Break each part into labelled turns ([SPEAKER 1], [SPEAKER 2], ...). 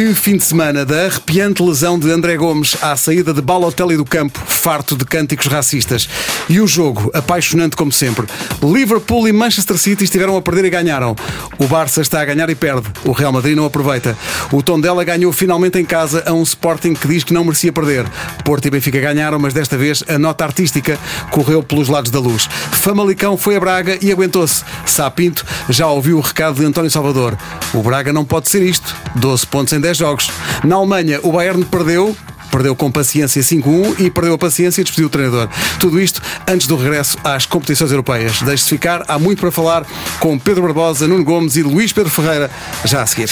[SPEAKER 1] Que fim de semana da arrepiante lesão de André Gomes à saída de Balotelli do campo, farto de cânticos racistas. E o jogo, apaixonante como sempre. Liverpool e Manchester City estiveram a perder e ganharam. O Barça está a ganhar e perde. O Real Madrid não aproveita. O Tondela ganhou finalmente em casa a um Sporting que diz que não merecia perder. Porto e Benfica ganharam, mas desta vez a nota artística correu pelos lados da luz. Famalicão foi a Braga e aguentou-se. Sapinto já ouviu o recado de António Salvador. O Braga não pode ser isto. 12 pontos em 10 jogos. Na Alemanha, o Bayern perdeu, perdeu com paciência 5-1 e perdeu a paciência e despediu o treinador. Tudo isto antes do regresso às competições europeias. Deixe-se ficar, há muito para falar com Pedro Barbosa, Nuno Gomes e Luís Pedro Ferreira, já a seguir.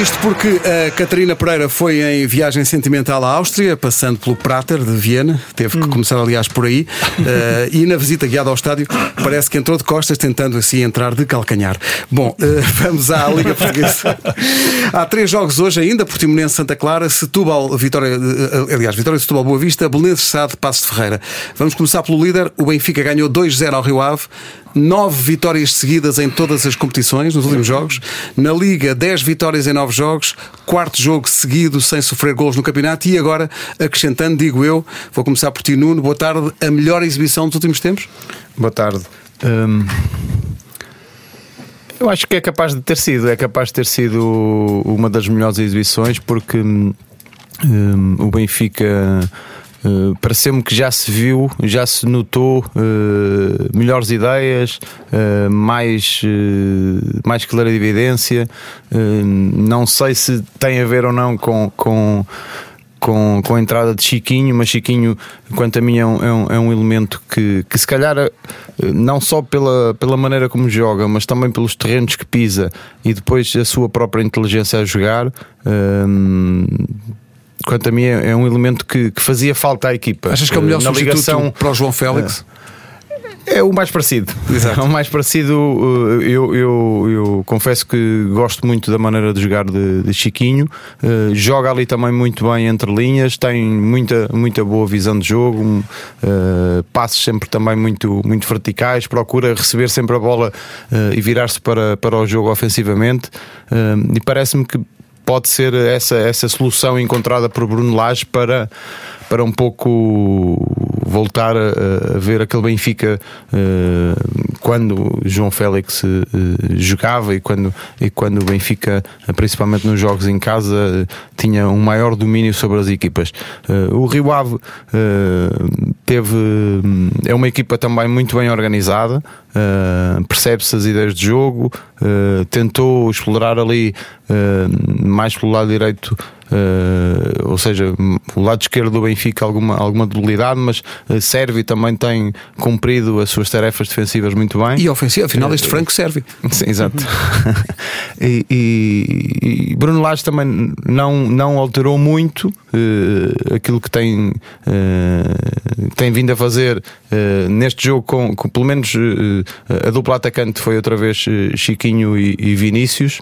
[SPEAKER 1] Isto porque a Catarina Pereira foi em viagem sentimental à Áustria, passando pelo Prater de Viena, teve que começar, aliás, por aí, uh, e na visita guiada ao estádio, parece que entrou de costas, tentando assim entrar de calcanhar. Bom, uh, vamos à Liga Portuguesa. Há três jogos hoje ainda: Portimonense Santa Clara, Setúbal, Vitória, uh, aliás, Vitória de Setúbal Boa Vista, Belenenses Sade, Passo de Ferreira. Vamos começar pelo líder. O Benfica ganhou 2-0 ao Rio Ave nove vitórias seguidas em todas as competições nos últimos jogos. Na Liga, 10 vitórias em nove jogos, quarto jogo seguido sem sofrer gols no campeonato e agora, acrescentando, digo eu, vou começar por ti, Nuno. Boa tarde. A melhor exibição dos últimos tempos?
[SPEAKER 2] Boa tarde. Hum, eu acho que é capaz de ter sido, é capaz de ter sido uma das melhores exibições porque hum, o Benfica Uh, Pareceu-me que já se viu, já se notou uh, melhores ideias, uh, mais, mais clara evidência. não sei se tem a ver ou não com, com com, com a entrada de Chiquinho, mas Chiquinho, quanto a mim, é um, é um, é um, elemento que, que se calhar não só pela, pela maneira como joga, mas também pelos terrenos que pisa e depois a sua própria inteligência a jogar quanto a mim, é, é um elemento que, que, fazia falta à equipa.
[SPEAKER 1] Achas que é o melhor Na substituto ligação, para o João Félix?
[SPEAKER 2] É o mais parecido. Exato. É o mais parecido. Eh, eu, eu, eu confesso que gosto muito da maneira de jogar de, de Chiquinho. Uh, joga ali também muito bem entre linhas, tem muita, muita boa visão de jogo, uh, passos sempre também muito, muito verticais, procura receber sempre a bola uh, e virar-se para, para o jogo ofensivamente. e parece-me que pode ser essa, essa solução encontrada por Bruno Lage para, para um pouco voltar a, a ver aquele Benfica uh, quando João Félix uh, jogava e quando, e quando o Benfica, principalmente nos jogos em casa, tinha um maior domínio sobre as equipas. Uh, o Rio Ave teve é uma equipa também muito bem organizada, percebe-se as ideias de jogo, tentou explorar ali mais pelo lado direito Uh, ou seja, o lado esquerdo do Benfica alguma, alguma debilidade, mas uh, serve também tem cumprido as suas tarefas defensivas muito bem.
[SPEAKER 1] E ofensiva, afinal, este uh, Franco serve.
[SPEAKER 2] Sim, exato. e, e, e, Bruno Lage também não, não alterou muito aquilo que tem, tem vindo a fazer neste jogo, com, com pelo menos a dupla atacante foi outra vez Chiquinho e, e Vinícius.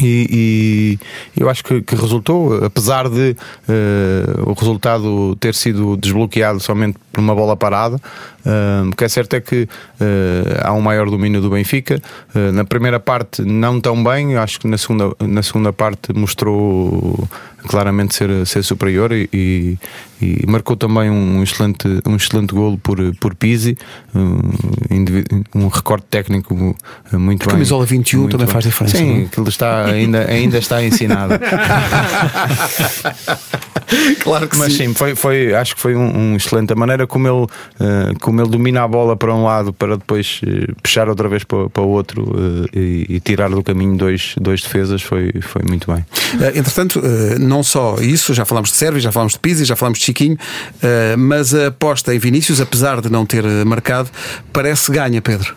[SPEAKER 2] E, e, eu acho que, que, resultou, apesar de uh, o resultado ter sido desbloqueado somente por uma bola parada. Uh, o que é certo é que uh, há um maior domínio do Benfica. na primeira parte, não tão bem, acho que na segunda, na segunda parte mostrou claramente ser, ser superior e, e, e marcou também um excelente, um excelente golo por, por Pizzi, um, um recorde técnico muito bem.
[SPEAKER 1] Camisola 21 também bem. faz diferença.
[SPEAKER 2] Sim, aquilo está, ainda, ainda está ensinado.
[SPEAKER 1] claro que
[SPEAKER 2] Mas
[SPEAKER 1] sim.
[SPEAKER 2] sim, foi, foi, acho que foi um, um excelente. A maneira como ele, uh, como ele domina a bola para um lado para depois uh, puxar outra vez para, para o outro uh, e, e, tirar do caminho dois, dois defesas foi, foi muito bem.
[SPEAKER 1] entretanto, não só isso, já falámos de Sérvia, já falámos de Pizzi, já falámos de Chiquinho, mas a aposta em Vinícius, apesar de não ter marcado, parece ganha, Pedro.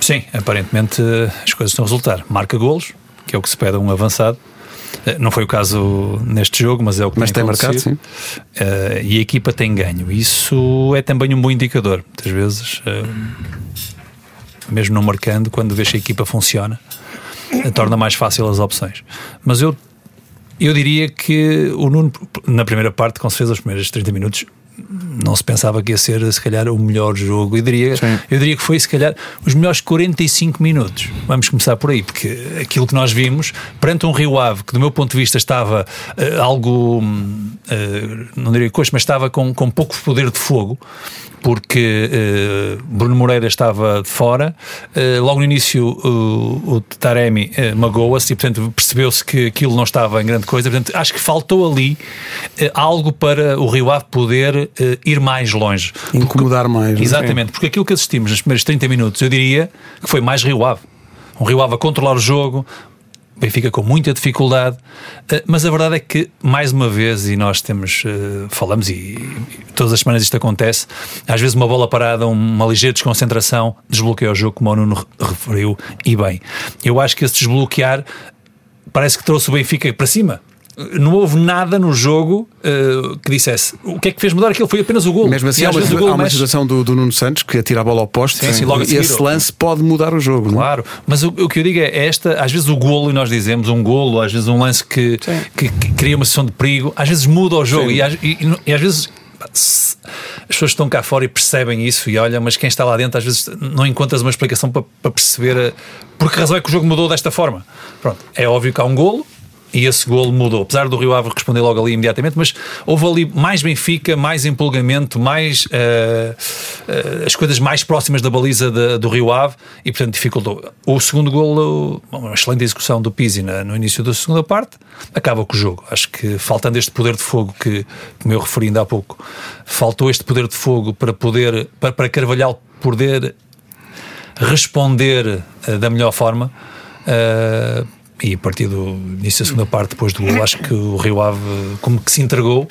[SPEAKER 3] Sim, aparentemente as coisas estão a resultar. Marca golos, que é o que se pede a um avançado. Eh, não foi o caso neste jogo, mas é o que
[SPEAKER 1] mas tem, tem marcado, sim.
[SPEAKER 3] Uh, e a equipa tem ganho. Isso é também um bom indicador. Muitas vezes, uh, mesmo não marcando, quando vês que a equipa funciona, torna mais fácil as opções. Mas eu, eu diria que o Nuno, na primeira parte, com certeza, os primeiros 30 minutos, não se pensava que ia ser, se calhar, o melhor jogo. Eu diria, eu diria que foi, se calhar, os melhores 45 minutos. Vamos começar por aí, porque aquilo que nós vimos, perante um Rio Ave, que do meu ponto de vista estava uh, algo, uh, não diria coxa, mas estava com, com pouco poder de fogo, porque uh, Bruno Moreira estava de fora. Uh, logo no início, uh, o Taremi magoa-se e, portanto, percebeu-se que aquilo não estava em grande coisa. Portanto, acho que faltou ali algo para o Rio Ave poder ir mais longe.
[SPEAKER 1] Incomodar porque, mais.
[SPEAKER 3] É? Exatamente, porque aquilo que assistimos nos primeiros 30 minutos, eu diria que foi mais Rio Ave. Um Rio Ave a controlar o jogo, Benfica com muita dificuldade, eh, mas a verdade é que, mais uma vez, e nós temos, eh, falamos e, todas as semanas isto acontece, às vezes uma bola parada, uma ligeira desconcentração, desbloqueia o jogo, como o Nuno referiu, e bem. Eu acho que esse desbloquear parece que trouxe o Benfica para cima não houve nada no jogo uh, que dissesse o que é que fez mudar aquilo foi apenas o gol.
[SPEAKER 1] Mesmo assim, há uma, há uma situação do, do, Nuno Santos que atira a bola ao poste sim, sim, logo e esse lance pode mudar o jogo.
[SPEAKER 3] É? Claro, não? mas o, o, que eu digo é esta: às vezes o golo, e nós dizemos um golo, às vezes um lance que, que, que, cria uma situação de perigo, às vezes muda o jogo e, e, e, às vezes as pessoas estão cá fora e percebem isso e olham, mas quem está lá dentro às vezes não encontras uma explicação para, para perceber eh, por que razão é que o jogo mudou desta forma. Pronto, é óbvio que há um golo, e esse golo mudou. Apesar do Rio Ave responder logo ali imediatamente, mas houve ali mais Benfica, mais empolgamento, mais uh, uh, as coisas mais próximas da baliza de, do Rio Ave e, portanto, dificultou. O segundo golo, uma excelente execução do Pizzi na, no início da segunda parte, acaba com o jogo. Acho que faltando este poder de fogo que, como eu referi ainda há pouco, faltou este poder de fogo para poder, para, para Carvalhal poder responder uh, da melhor forma. Uh, e a partir do início da segunda parte, depois do gol, acho que o Rio Ave como que se entregou.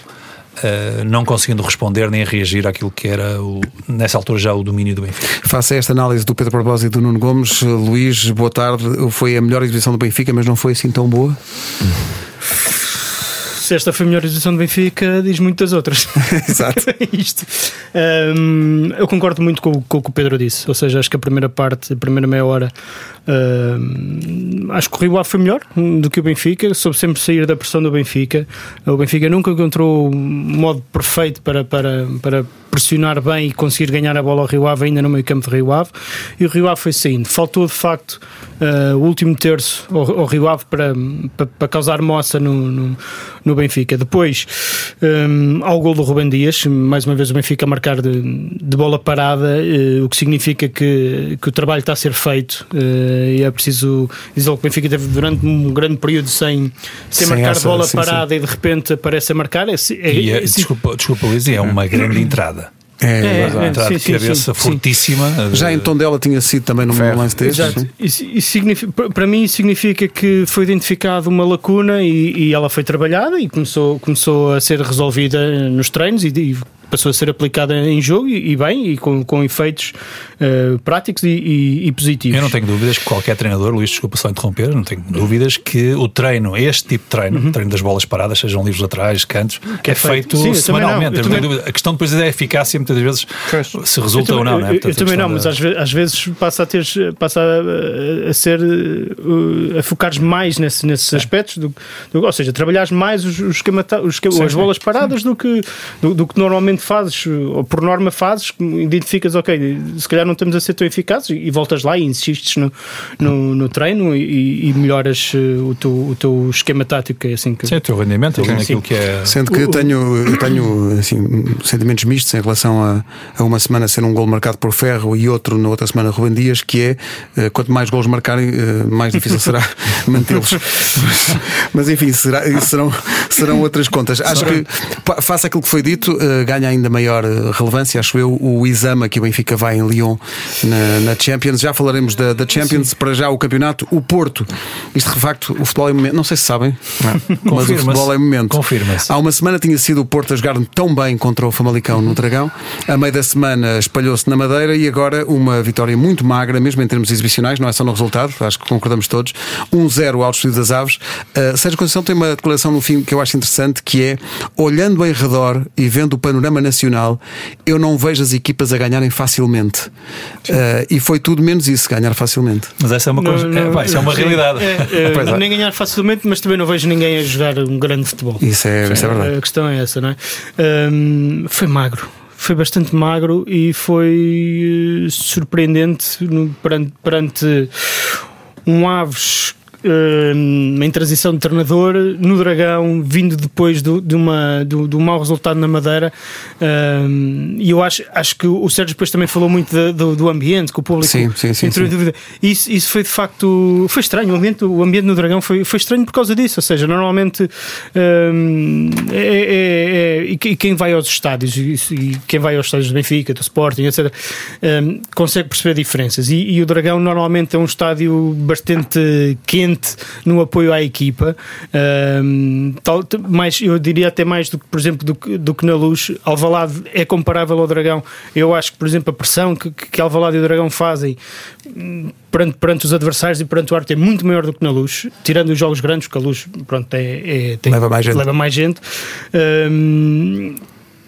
[SPEAKER 3] Uh, não conseguindo responder nem reagir àquilo que era o, nessa altura já o domínio do Benfica.
[SPEAKER 1] Faça esta análise do Pedro Barbosa e do Nuno Gomes. Luís, boa tarde. Foi a melhor exibição do Benfica, mas não foi assim tão boa?
[SPEAKER 4] Se esta foi a melhor exibição do Benfica, diz muitas outras.
[SPEAKER 1] Exato.
[SPEAKER 4] Isto. Um, eu concordo muito com, com, o que o Pedro disse, ou seja, acho que a primeira parte, a primeira meia hora, um, acho que o Rio Ave foi melhor do que o Benfica, soube sempre sair da pressão do Benfica. O Benfica nunca encontrou o modo perfeito para, para, para pressionar bem e conseguir ganhar a bola ao Rio Ave ainda no meio campo de Rio Ave e o Rio Ave foi saindo. Faltou de facto uh, o último terço ao, ao Rio Ave para, para, para causar moça no, no, no Benfica. Depois um, ao gol do Rubem Dias, mais uma vez o Benfica a marcar de, de bola parada, uh, o que significa que, que o trabalho está a ser feito uh, e é preciso dizer que o Benfica teve durante um grande período sem, sem, sem marcar essa, bola sim, parada sim. e de repente aparece a marcar. É,
[SPEAKER 3] é, e, é, desculpa, desculpa Luís, é uma grande entrada. É, é, é de cabeça sim, fortíssima.
[SPEAKER 1] Sim. Já em tom dela tinha sido também num Ferro. lance deste. Exato.
[SPEAKER 4] Isso, isso significa, para mim significa que foi identificado uma lacuna e, e, ela foi trabalhada e começou, começou a ser resolvida nos treinos e, e passou a ser aplicada em jogo e, e bem, e com, com efeitos uh, práticos e, e, e, positivos.
[SPEAKER 3] Eu não tenho dúvidas que qualquer treinador, Luís, desculpa só interromper, não tenho dúvidas que o treino, este tipo de treino, uhum. treino das bolas paradas, sejam livros laterais, cantos, que é, é feito, feito Sim, semanalmente. Também... A questão depois é a eficácia, muitas vezes, pois. se resulta ou não.
[SPEAKER 4] Né? Portanto, eu, também não, mas às vezes, às vezes passa a ter passa a, a ser uh, a focares mais nesse, nesses é. aspectos, do, do, ou seja, trabalhares mais os, os, os, sim, as bolas paradas do que, do, do que normalmente fazes, ou por norma fazes, identificas, ok, se calhar não estamos a ser tão eficazes e voltas lá e insistes no, no, no treino e, e, melhoras eh, o teu, o teu esquema tático. É assim que...
[SPEAKER 3] Sim, o teu rendimento, sim, aquilo que é.
[SPEAKER 1] Sendo que eu tenho, eu tenho assim, sentimentos mistos em relação a, a uma semana ser um gol marcado por Ferro e outro na outra semana Rubem Dias, que é eh, quanto mais gols marcarem, eh, mais difícil será mantê-los. Mas, mas, enfim, será, serão, serão outras contas. Acho que, faça aquilo que foi dito, ganha ainda maior eh, relevância, acho eu, o Isama que o Benfica vai em Lyon na, na Champions. Já falaremos da, da Champions, Sim. para já o campeonato, o Porto. Isto de facto, o futebol é momento, não sei se sabem, mas o futebol é momento.
[SPEAKER 3] Confirma-se.
[SPEAKER 1] Há uma semana tinha sido o Porto a jogar tão bem contra o Famalicão no Dragão, a meio da semana espalhou-se na Madeira e agora uma vitória muito magra, mesmo em termos exibicionais, não é só no resultado, acho que concordamos todos. 1-0 ao Estúdio das Aves. Uh, Sérgio Conceição tem uma declaração no fim que eu acho interessante, que é olhando em redor e vendo o panorama nacional, eu não vejo as equipas a ganharem facilmente. Uh, e foi tudo menos isso, ganhar facilmente.
[SPEAKER 3] Mas essa é uma, coisa, não, não, é, é uma realidade. É,
[SPEAKER 4] é, nem ganhar facilmente, mas também não vejo ninguém a jogar um grande futebol.
[SPEAKER 1] Isso é, isso é verdade.
[SPEAKER 4] A questão é essa, não é? Um, foi magro foi bastante magro e foi uh, surpreendente no, perante, perante um Aves em transição de treinador no Dragão, vindo depois do, de, uma, do, do mau resultado na Madeira. Uh, e eu acho, acho que o Sérgio depois também falou muito de, do, do, ambiente, que o público
[SPEAKER 1] sim, sim, sim, entrou
[SPEAKER 4] em dúvida. Isso, isso foi de facto foi estranho. O ambiente, o ambiente no Dragão foi, foi estranho por causa disso. Ou seja, normalmente uh, é, é, é, e quem vai aos estádios e, quem vai aos estádios do Benfica, do Sporting, etc., consegue perceber diferenças. E, e o Dragão normalmente é um estádio bastante quente no apoio à equipa. Um, tal, mais, eu diria até mais do que, por exemplo, do, do que na luz. Alvalade é comparável ao Dragão. Eu acho que, por exemplo, a pressão que, que Alvalade e o Dragão fazem hum, perante, perante os adversários e perante o arte é muito maior do que na luz, tirando os jogos grandes, porque a luz pronto, é, é tem,
[SPEAKER 1] leva mais gente.
[SPEAKER 4] Leva mais gente. Um,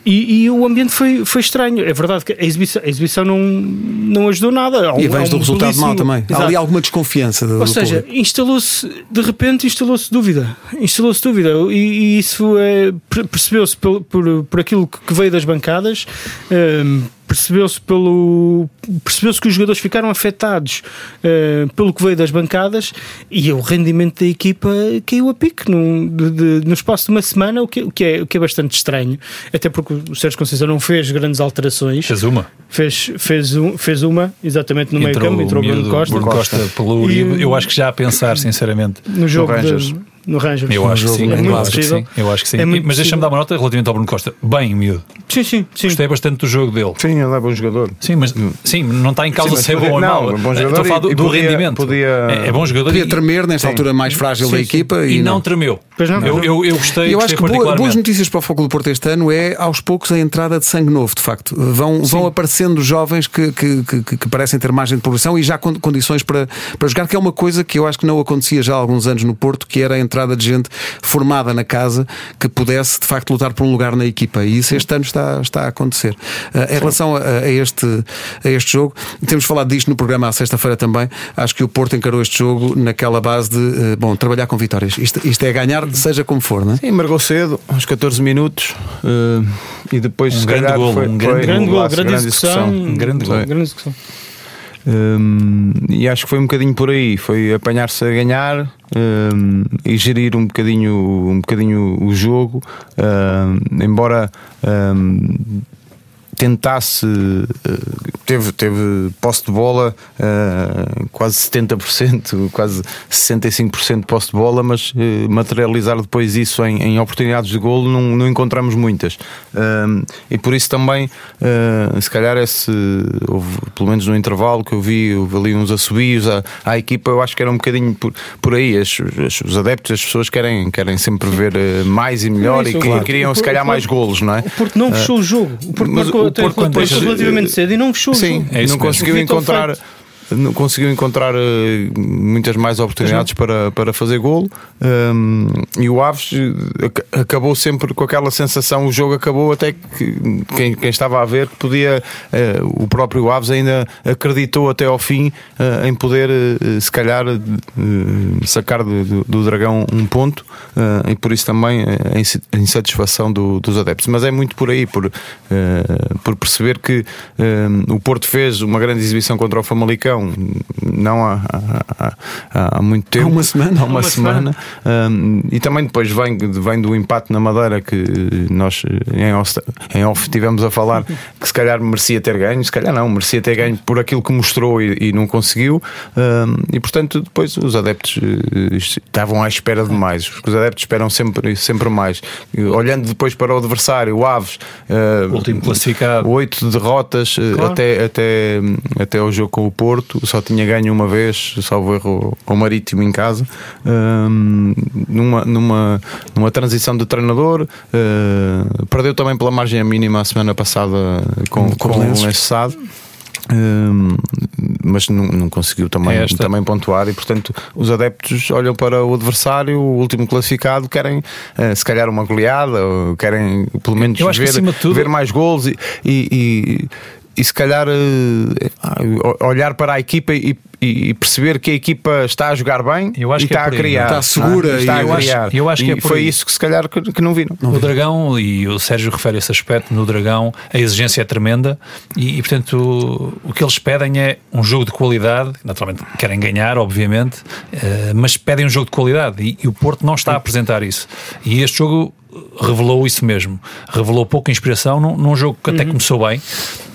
[SPEAKER 4] e, e, o ambiente foi, foi estranho. É verdade que a exibição, a exibição não, não ajudou nada.
[SPEAKER 1] e vens um do resultado belíssimo... mal também. Exato. Há ali alguma desconfiança. Do,
[SPEAKER 4] Ou seja, instalou-se, de repente, instalou-se dúvida. Instalou-se dúvida. E, e isso é, percebeu-se por, por, por aquilo que veio das bancadas. Um, percebeu-se pelo percebeu-se que os jogadores ficaram afetados uh, pelo que veio das bancadas e o rendimento da equipa caiu a pique no, de, de, no espaço de uma semana, o que, o, que é, o que é bastante estranho, até porque o Sérgio Conceição não fez grandes alterações.
[SPEAKER 3] Fez uma.
[SPEAKER 4] Fez, fez, um, fez uma, exatamente no meio campo, entrou o Bruno Costa.
[SPEAKER 3] Bruno Costa pelo Uribe, eu acho que já a pensar, sinceramente.
[SPEAKER 4] No jogo de, no Rangers.
[SPEAKER 3] Eu acho que sim, é muito acho que sim. Eu acho que sim. É mas deixa-me dar uma nota relativamente ao Bruno Costa. Bem, miúdo.
[SPEAKER 4] Sim, sim, sim.
[SPEAKER 3] Gostei bastante do jogo dele.
[SPEAKER 2] Sim, ele é bom jogador.
[SPEAKER 3] Sim, mas sim, não está em causa sim, ser bom ou não. Bom jogador Estou a falar do, do podia, rendimento.
[SPEAKER 2] Podia,
[SPEAKER 3] é, é, bom jogador.
[SPEAKER 1] Podia tremer nesta sim. altura mais frágil sim, da equipa.
[SPEAKER 3] E, e não, não tremeu. Pois não. Eu, eu, eu gostei.
[SPEAKER 1] Eu acho que boa, boas notícias para o Foco do Porto este ano é aos poucos a entrada de sangue novo, de facto. Vão, vão aparecendo jovens que, que, que, que, parecem ter margem de progressão e já condições para, para jogar, que é uma coisa que eu acho que não acontecia já há alguns anos no Porto, que era a entrada de gente formada na casa que pudesse de facto lutar por um lugar na equipa. E isso este ano está, está a acontecer. Uh, em relação a, a, este, a este jogo, temos falado disto no programa à sexta-feira também. Acho que o Porto encarou este jogo naquela base de uh, bom, trabalhar com vitórias. Isto, isto é ganhar, seja como for, não é?
[SPEAKER 2] Sim, marcou cedo, aos 14 minutos, uh, e depois
[SPEAKER 3] um grande gol,
[SPEAKER 2] foi,
[SPEAKER 3] um
[SPEAKER 4] grande,
[SPEAKER 3] grande
[SPEAKER 4] gol, grande, grande discussão, um grande gol. Grande discussão.
[SPEAKER 2] Um, e acho que foi um bocadinho por aí, foi apanhar-se a ganhar um, e gerir um bocadinho, um bocadinho o jogo, um, embora tentasse, eh, teve, teve posse de bola uh, quase 70%, quase 65% de posse de bola, mas uh, materializar depois isso em, em, oportunidades de golo não, não encontramos muitas. Uh, e por isso também, se calhar, esse, houve, pelo menos no intervalo que eu vi, houve ali uns assobios à, à equipa, eu acho que era um bocadinho por, por aí. As, as, os adeptos, as pessoas querem, querem sempre ver mais e melhor isso, e claro. queriam, se calhar, mais golos, não é?
[SPEAKER 4] Porque não fechou o jogo. Porque marcou o Porto quando deixa, relativamente cedo e não fechou
[SPEAKER 2] Sim,
[SPEAKER 4] é
[SPEAKER 2] não conseguiu encontrar não conseguiu encontrar uh, muitas mais oportunidades para, para fazer golo. Um, e o Aves uh, acabou sempre com aquela sensação o jogo acabou até que quem, quem estava a ver podia uh, o próprio Aves ainda acreditou até ao fim em poder se calhar sacar do, do, Dragão um ponto e por isso também a insatisfação do, dos adeptos. Mas é muito por aí por, por perceber que o Porto fez uma grande exibição contra o Famalicão não há, há, há, há muito tempo. Há
[SPEAKER 1] uma semana.
[SPEAKER 2] Há uma, uma semana. semana. Um, e também depois vem, vem do empate na Madeira que nós em off, em off tivemos a falar que se calhar merecia ter ganho, se calhar não, merecia ter ganho por aquilo que mostrou e, e não conseguiu. Um, e portanto, depois os adeptos uh, estavam à espera de mais. Os adeptos esperam sempre, sempre mais. Olhando depois para o adversário, o Aves,
[SPEAKER 3] uh, último classificado,
[SPEAKER 2] oito derrotas uh, claro. até, até, até o jogo com o Porto só tinha ganho uma vez, salvo erro, ao Marítimo em casa, um, numa, numa, numa transição de treinador. Uh, perdeu também pela margem mínima a semana passada com, com, com o Lençado. Um, mas não, não conseguiu também,
[SPEAKER 3] É esta.
[SPEAKER 2] também pontuar e portanto os adeptos olham para o adversário, o último classificado, querem eh, se calhar uma goleada, querem pelo menos ver,
[SPEAKER 3] tudo-
[SPEAKER 2] ver mais gols e, e, e- e se calhar eh, ah, olhar para a equipa e, e- e perceber que a equipa está a jogar bem
[SPEAKER 3] Eu acho
[SPEAKER 2] e
[SPEAKER 3] que é
[SPEAKER 2] está a criar,
[SPEAKER 1] Está
[SPEAKER 2] não é?
[SPEAKER 1] segura
[SPEAKER 2] está
[SPEAKER 1] e
[SPEAKER 2] a
[SPEAKER 1] eu
[SPEAKER 3] acho-
[SPEAKER 2] criar.
[SPEAKER 3] eu acho que
[SPEAKER 2] E
[SPEAKER 3] é por
[SPEAKER 2] foi
[SPEAKER 3] aí.
[SPEAKER 2] isso que se calhar que, que não viram.
[SPEAKER 3] O Dragão, e o Sérgio refere esse aspecto, no Dragão a exigência é tremenda e, e, portanto o, o que eles pedem é um jogo de qualidade, naturalmente querem ganhar, obviamente, eh, mas pedem um jogo de qualidade e, e o Porto não está a apresentar isso. E este jogo revelou isso mesmo. Revelou pouca inspiração num, num jogo que até começou bem,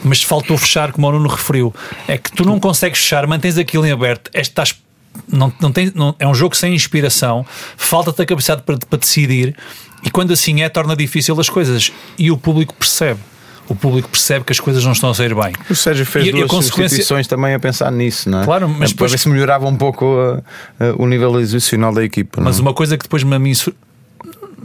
[SPEAKER 3] mas faltou fechar, como o Nuno referiu. É que tu não consegues fechar, mantens aquilo em aberto, é, estás não, não tem, não- é um jogo sem inspiração, falta-te a capacidade para, para decidir, e quando assim é, torna difícil as coisas. E o público percebe. O público percebe que as coisas não estão a sair bem.
[SPEAKER 2] O Sérgio fez
[SPEAKER 3] E- e a
[SPEAKER 2] duas
[SPEAKER 3] consequência-
[SPEAKER 2] substituições também a pensar nisso, não é?
[SPEAKER 3] Claro, mas
[SPEAKER 2] para
[SPEAKER 3] depois-
[SPEAKER 2] ver se melhorava um pouco uh, uh, o nível exibicional da equipa.
[SPEAKER 3] Mas
[SPEAKER 2] não é?
[SPEAKER 3] uma coisa que depois me a mim. sur- É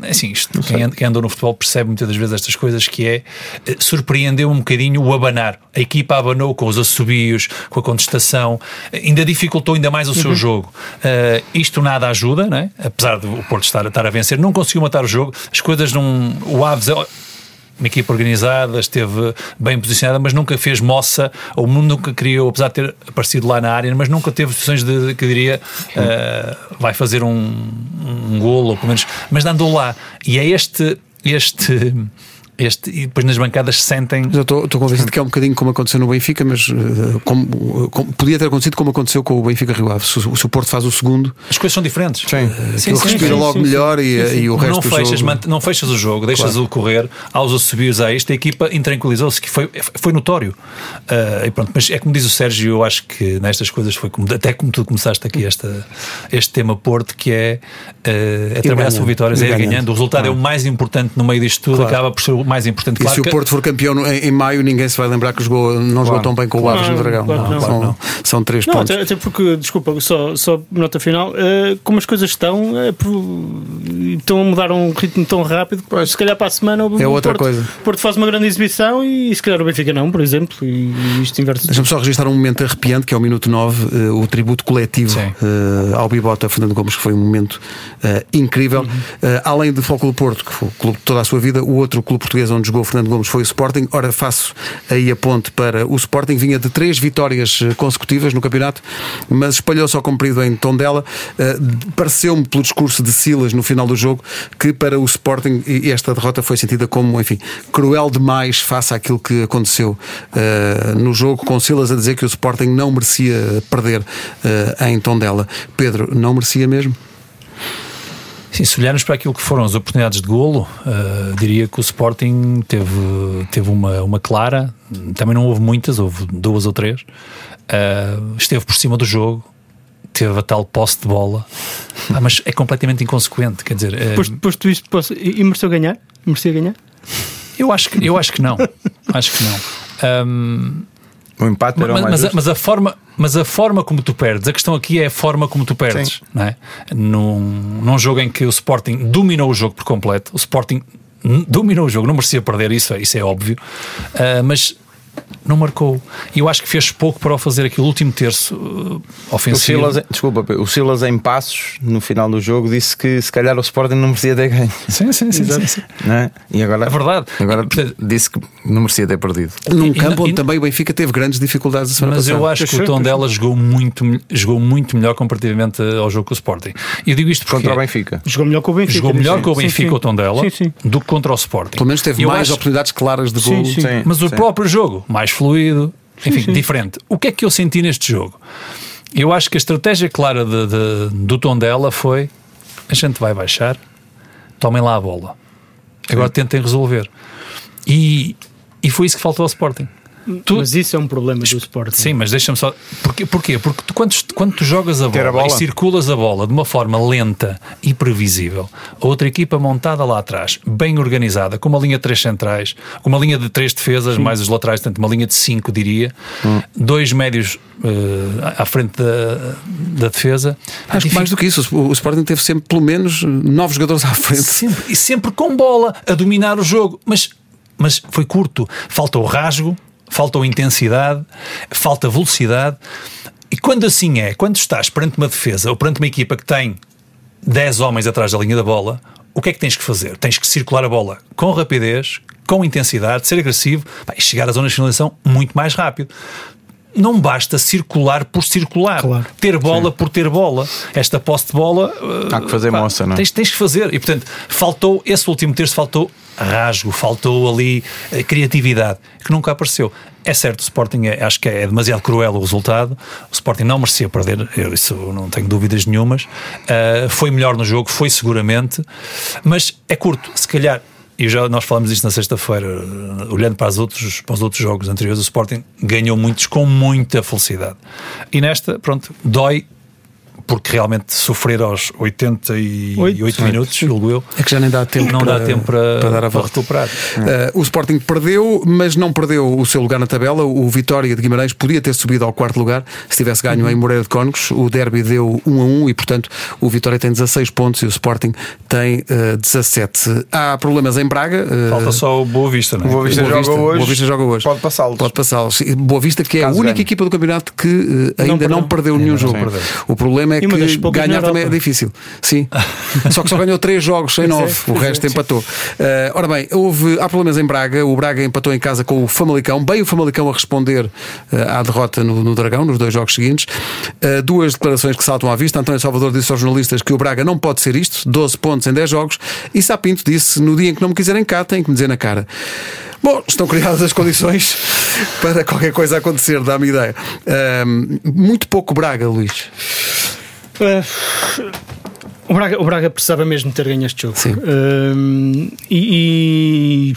[SPEAKER 3] assim, isto, quem, quem andou no futebol percebe muitas das vezes estas coisas que é eh, surpreendeu um bocadinho o abanar. A equipa abanou com os assobios, com a contestação, eh, ainda dificultou ainda mais o seu jogo. Eh, isto nada ajuda, né? apesar do o Porto estar, estar a vencer, não conseguiu matar o jogo. As coisas não. O Aves uma equipa organizada, esteve bem posicionada, mas nunca fez moça, ou nunca criou, apesar de ter aparecido lá na área, mas nunca teve posições de, que diria, eh, vai fazer um, um golo, ou pelo menos, mas andou lá. E é este, este, este, e depois nas bancadas sentem.
[SPEAKER 1] Mas eu estou estou convencido que é um bocadinho como aconteceu no Benfica, mas eh, como, como- podia ter acontecido como aconteceu com o Benfica Rio Ave. Se, o- se o Porto faz o segundo,
[SPEAKER 3] As coisas são diferentes.
[SPEAKER 2] Sim.
[SPEAKER 1] aquilo respira logo melhor e, e o resto
[SPEAKER 3] não fechas,
[SPEAKER 1] jogo.
[SPEAKER 3] não fechas o jogo, deixas-o correr aos assobios a isto, a equipa intranquilizou-se, que foi, foi notório. Ah, e pronto, mas é como diz o Sérgio, eu acho que nestas coisas foi como, até como tu começaste aqui esta, este tema Porto, que é, ah, é trabalhar sobre vitórias, é ir
[SPEAKER 1] ganhando.
[SPEAKER 3] ganhando. O resultado é o mais importante no meio disto tudo,
[SPEAKER 1] Claro.
[SPEAKER 3] acaba por ser o mais importante.
[SPEAKER 1] E
[SPEAKER 3] Claro
[SPEAKER 1] se o
[SPEAKER 3] que-
[SPEAKER 1] Porto for campeão em, em maio, ninguém se vai lembrar que jogou, não jogou tão bem com o Aves no
[SPEAKER 4] Claro,
[SPEAKER 1] Dragão.
[SPEAKER 4] claro que não.
[SPEAKER 1] são,
[SPEAKER 3] Claro não.
[SPEAKER 1] são três
[SPEAKER 4] Não,
[SPEAKER 1] pontos.
[SPEAKER 4] até, até porque, desculpa, só, só nota final, eh, como as coisas estão, por- estão a mudar um ritmo tão rápido que se calhar para a semana o
[SPEAKER 1] É outra
[SPEAKER 4] Porto,
[SPEAKER 1] coisa.
[SPEAKER 4] Porto faz uma grande exibição e se calhar o Benfica não, por exemplo, e isto inverte
[SPEAKER 1] Deixa-me só registrar um momento arrepiante, que é o minuto 9, eh, o tributo coletivo ao Bibota Fernando Gomes, que foi um momento incrível. Eh, além de Foco do Porto, que foi o clube de toda a sua vida, o outro clube português onde jogou Fernando Gomes foi o Sporting. Ora, faço aí a ponte para o Sporting, vinha de três vitórias eh, consecutivas no campeonato, mas espalhou-se ao comprido em Tondela. Eh, Pareceu-me, pelo discurso de Silas no final do jogo, que para o Sporting esta derrota foi sentida como, enfim, cruel demais face àquilo que aconteceu eh, no jogo, com Silas a dizer que o Sporting não merecia perder em Tondela. Pedro, não merecia mesmo?
[SPEAKER 3] Sim, se olharmos para aquilo que foram as oportunidades de golo, ah, diria que o Sporting teve, teve uma, uma clara, também não houve muitas, houve duas ou três, Ah, esteve por cima do jogo, teve a tal posse de bola, Ah, mas é completamente inconsequente, quer dizer, ah,
[SPEAKER 4] Posto, posto isto, posso, e mereceu ganhar? Merecia ganhar?
[SPEAKER 3] eu, acho que, eu acho que não, acho que não. Ahm,
[SPEAKER 2] O empate era o
[SPEAKER 3] mas,
[SPEAKER 2] mais
[SPEAKER 3] mas, mas a forma, mas a forma como tu perdes, a questão aqui é a forma como tu perdes, não é? Num, num jogo em que o Sporting dominou o jogo por completo, o Sporting dominou o jogo, não merecia perder isso, isso é óbvio, ah, mas não marcou. E eu acho que fez pouco para o fazer aquele último terço uh,
[SPEAKER 2] O
[SPEAKER 3] ofensivo.
[SPEAKER 2] Silas, desculpa, o Silas em passos no final do jogo disse que se calhar o Sporting não merecia ter ganho.
[SPEAKER 3] Sim, sim, sim, sim, sim.
[SPEAKER 2] É? E agora,
[SPEAKER 3] É verdade.
[SPEAKER 2] agora disse que não merecia ter perdido.
[SPEAKER 1] Num
[SPEAKER 3] E-
[SPEAKER 1] campo
[SPEAKER 3] e-
[SPEAKER 1] onde também o Benfica teve grandes dificuldades a semana
[SPEAKER 3] Mas eu
[SPEAKER 1] passada.
[SPEAKER 3] acho que o tom dela jogou muito, jogou muito melhor comparativamente ao jogo com o Sporting. E eu digo isto porque
[SPEAKER 2] Contra o Benfica.
[SPEAKER 4] Jogou melhor com o Benfica.
[SPEAKER 3] jogou melhor com o Benfica
[SPEAKER 4] sim.
[SPEAKER 3] o tom dela
[SPEAKER 4] Sim, sim.
[SPEAKER 3] do que contra o Sporting.
[SPEAKER 1] Pelo menos teve
[SPEAKER 3] Eu
[SPEAKER 1] mais
[SPEAKER 3] acho-
[SPEAKER 1] oportunidades claras de
[SPEAKER 4] Sim,
[SPEAKER 1] gol.
[SPEAKER 4] sim.
[SPEAKER 2] Sim,
[SPEAKER 3] Mas o
[SPEAKER 2] sim.
[SPEAKER 3] próprio jogo, mais fluido, enfim, diferente. O que é que eu senti neste jogo? Eu acho que a estratégia clara de- de- do tom dela foi: a gente vai baixar, tomem lá a bola. Agora tentem resolver. E, e foi isso que faltou ao Sporting. Tu-
[SPEAKER 4] Mas isso é um problema do Sporting.
[SPEAKER 3] Sim, mas deixa-me só. Porquê? Porquê? Porque tu, quando, quando tu jogas a bola,
[SPEAKER 2] a bola.
[SPEAKER 3] e circulas a bola de uma forma lenta e previsível, a outra equipa montada lá atrás, bem organizada, com uma linha de três centrais, com uma linha de três defesas, mais os laterais, portanto, uma linha de cinco, diria,
[SPEAKER 2] Hum.
[SPEAKER 3] dois médios eh, à frente da, da defesa.
[SPEAKER 1] Acho que mais do que isso, o o Sporting teve sempre pelo menos nove jogadores à frente.
[SPEAKER 3] Sempre, e sempre com bola, a dominar o jogo, mas, mas foi curto. Faltou rasgo, faltou intensidade, falta velocidade. E quando assim é, quando estás perante uma defesa ou perante uma equipa que tem 10 homens atrás da linha da bola, o que é que tens que fazer? Tens que circular a bola com rapidez, com intensidade, ser agressivo e chegar à zona de finalização muito mais rápido não basta circular por circular,
[SPEAKER 4] claro.
[SPEAKER 3] ter bola Sim. por ter bola. Esta posse de bola
[SPEAKER 2] há que fazer pá, moça, não é?
[SPEAKER 3] Tens, tens que fazer, e portanto, faltou esse último terço, faltou rasgo, faltou ali eh, criatividade que nunca apareceu. É certo, o Sporting é, acho que é demasiado cruel o resultado. O Sporting não merecia perder, eu, isso não tenho dúvidas nenhumas. Uh, foi melhor no jogo, foi seguramente, mas é curto. Se calhar e já nós falamos disto na sexta-feira, olhando para, os outros, para os outros jogos anteriores, o Sporting ganhou muitos com muita felicidade. E nesta, pronto, dói porque realmente sofrer aos 88 8, minutos, julgo eu.
[SPEAKER 1] É que já nem dá tempo,
[SPEAKER 3] não
[SPEAKER 1] para,
[SPEAKER 3] dá tempo para, para dar a volta. recuperar.
[SPEAKER 1] Uh, o Sporting perdeu, mas não perdeu o seu lugar na tabela. O Vitória de Guimarães podia ter subido ao quarto lugar se tivesse ganho uhum. em Moreira de Cónegos. O Derby deu 1 a 1 e, portanto, o Vitória tem 16 pontos e o Sporting tem uh, 17. Há problemas em Braga.
[SPEAKER 3] Uh, Falta só o Boa Vista, não é?
[SPEAKER 2] Boa Vista, Boa Vista, joga, hoje,
[SPEAKER 1] Boa Vista joga hoje.
[SPEAKER 2] Pode passá-los.
[SPEAKER 1] Pode passá-los. Boa Vista, que é Caso a única ganhe. equipa do campeonato que uh, ainda não perdeu, não perdeu nenhum jogo. O problema é que ganha ganhar também é difícil. Sim. só que só ganhou 3 jogos em 9, é, o resto é, empatou. Uh, ora bem, houve, há problemas em Braga. O Braga empatou em casa com o Famalicão, bem o Famalicão a responder uh, à derrota no, no, Dragão, nos dois jogos seguintes. Uh, duas declarações que saltam à vista. António Salvador disse aos jornalistas que o Braga não pode ser isto, 12 pontos em 10 jogos. E Sapinto disse: no dia em que não me quiserem cá, têm que me dizer na cara. Bom, estão criadas as condições para qualquer coisa acontecer, dá-me ideia. Uh, muito pouco Braga, Luís.
[SPEAKER 4] Uh, o, Braga, o Braga precisava mesmo ter ganho este jogo.
[SPEAKER 1] Sim. Uh,
[SPEAKER 4] e, e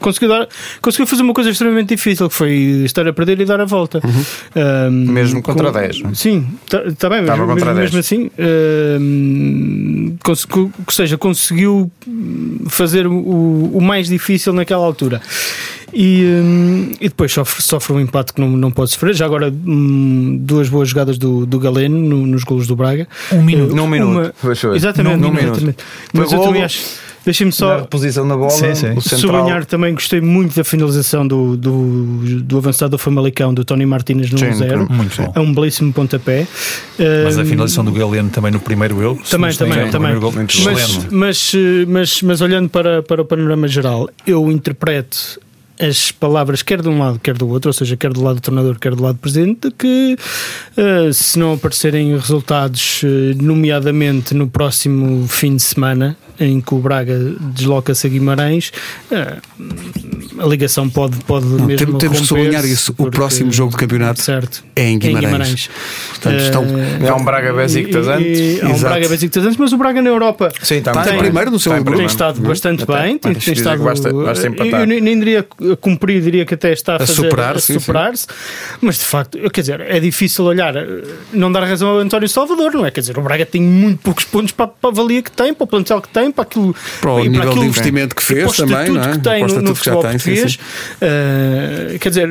[SPEAKER 4] conseguiu, dar, conseguiu fazer uma coisa extremamente difícil, que foi estar a perder e dar a volta.
[SPEAKER 2] Uhum. Um, mesmo contra com, 10. Não? É?
[SPEAKER 4] Sim, está tá bem, mesmo, mesmo, mesmo, assim. Um, ou seja, conseguiu fazer o, o mais difícil naquela altura. E, um, e depois sofre, sofre um empate que não, não pode sofrer. Já agora, um, duas boas jogadas do, do Galeno no, nos golos do Braga.
[SPEAKER 3] Um minuto.
[SPEAKER 2] Uh, num minuto. Uma,
[SPEAKER 4] exatamente, num, num minuto. Exatamente. Mas eu também acho. Deixem-me só.
[SPEAKER 2] posição da bola, sim, sim.
[SPEAKER 4] sublinhar também, gostei muito da finalização do, do, do avançado do Famalicão, do Tony Martínez no 0.
[SPEAKER 3] Muito bom.
[SPEAKER 4] É um belíssimo pontapé.
[SPEAKER 3] Mas a finalização do Galeno também no primeiro gol.
[SPEAKER 4] Também, também, também. Mas, mas, mas, mas olhando para, para o panorama geral, eu interpreto as palavras, quer de um lado, quer do outro, ou seja, quer do lado do treinador, quer do lado do presidente, que uh, se não aparecerem resultados, uh, nomeadamente no próximo fim de semana, em que o Braga desloca-se a Guimarães, uh, a ligação pode, pode não, mesmo.
[SPEAKER 1] Temos que sublinhar isso. O próximo jogo de campeonato
[SPEAKER 4] certo,
[SPEAKER 1] é em Guimarães. Em Guimarães.
[SPEAKER 2] Portanto, estão... É um Braga Besiktas antes.
[SPEAKER 4] É um Braga Besiktas antes, mas o Braga na Europa
[SPEAKER 2] Sim, está,
[SPEAKER 1] tem, primeiro no seu
[SPEAKER 4] tem, tem estado bastante bem. Tem, tem estado, basta, basta eu nem diria a cumprir, diria que até está a, a superar-se, superar mas de facto, quer dizer, é difícil olhar, não dar razão ao António Salvador, não é? Quer dizer, o Braga tem muito poucos pontos para, para a valia que tem, para o plantel que tem, para aquilo.
[SPEAKER 1] Para o nível de investimento que fez também, não é?
[SPEAKER 4] que tem no, no futebol tem, português. Sim, sim. Uh, quer dizer,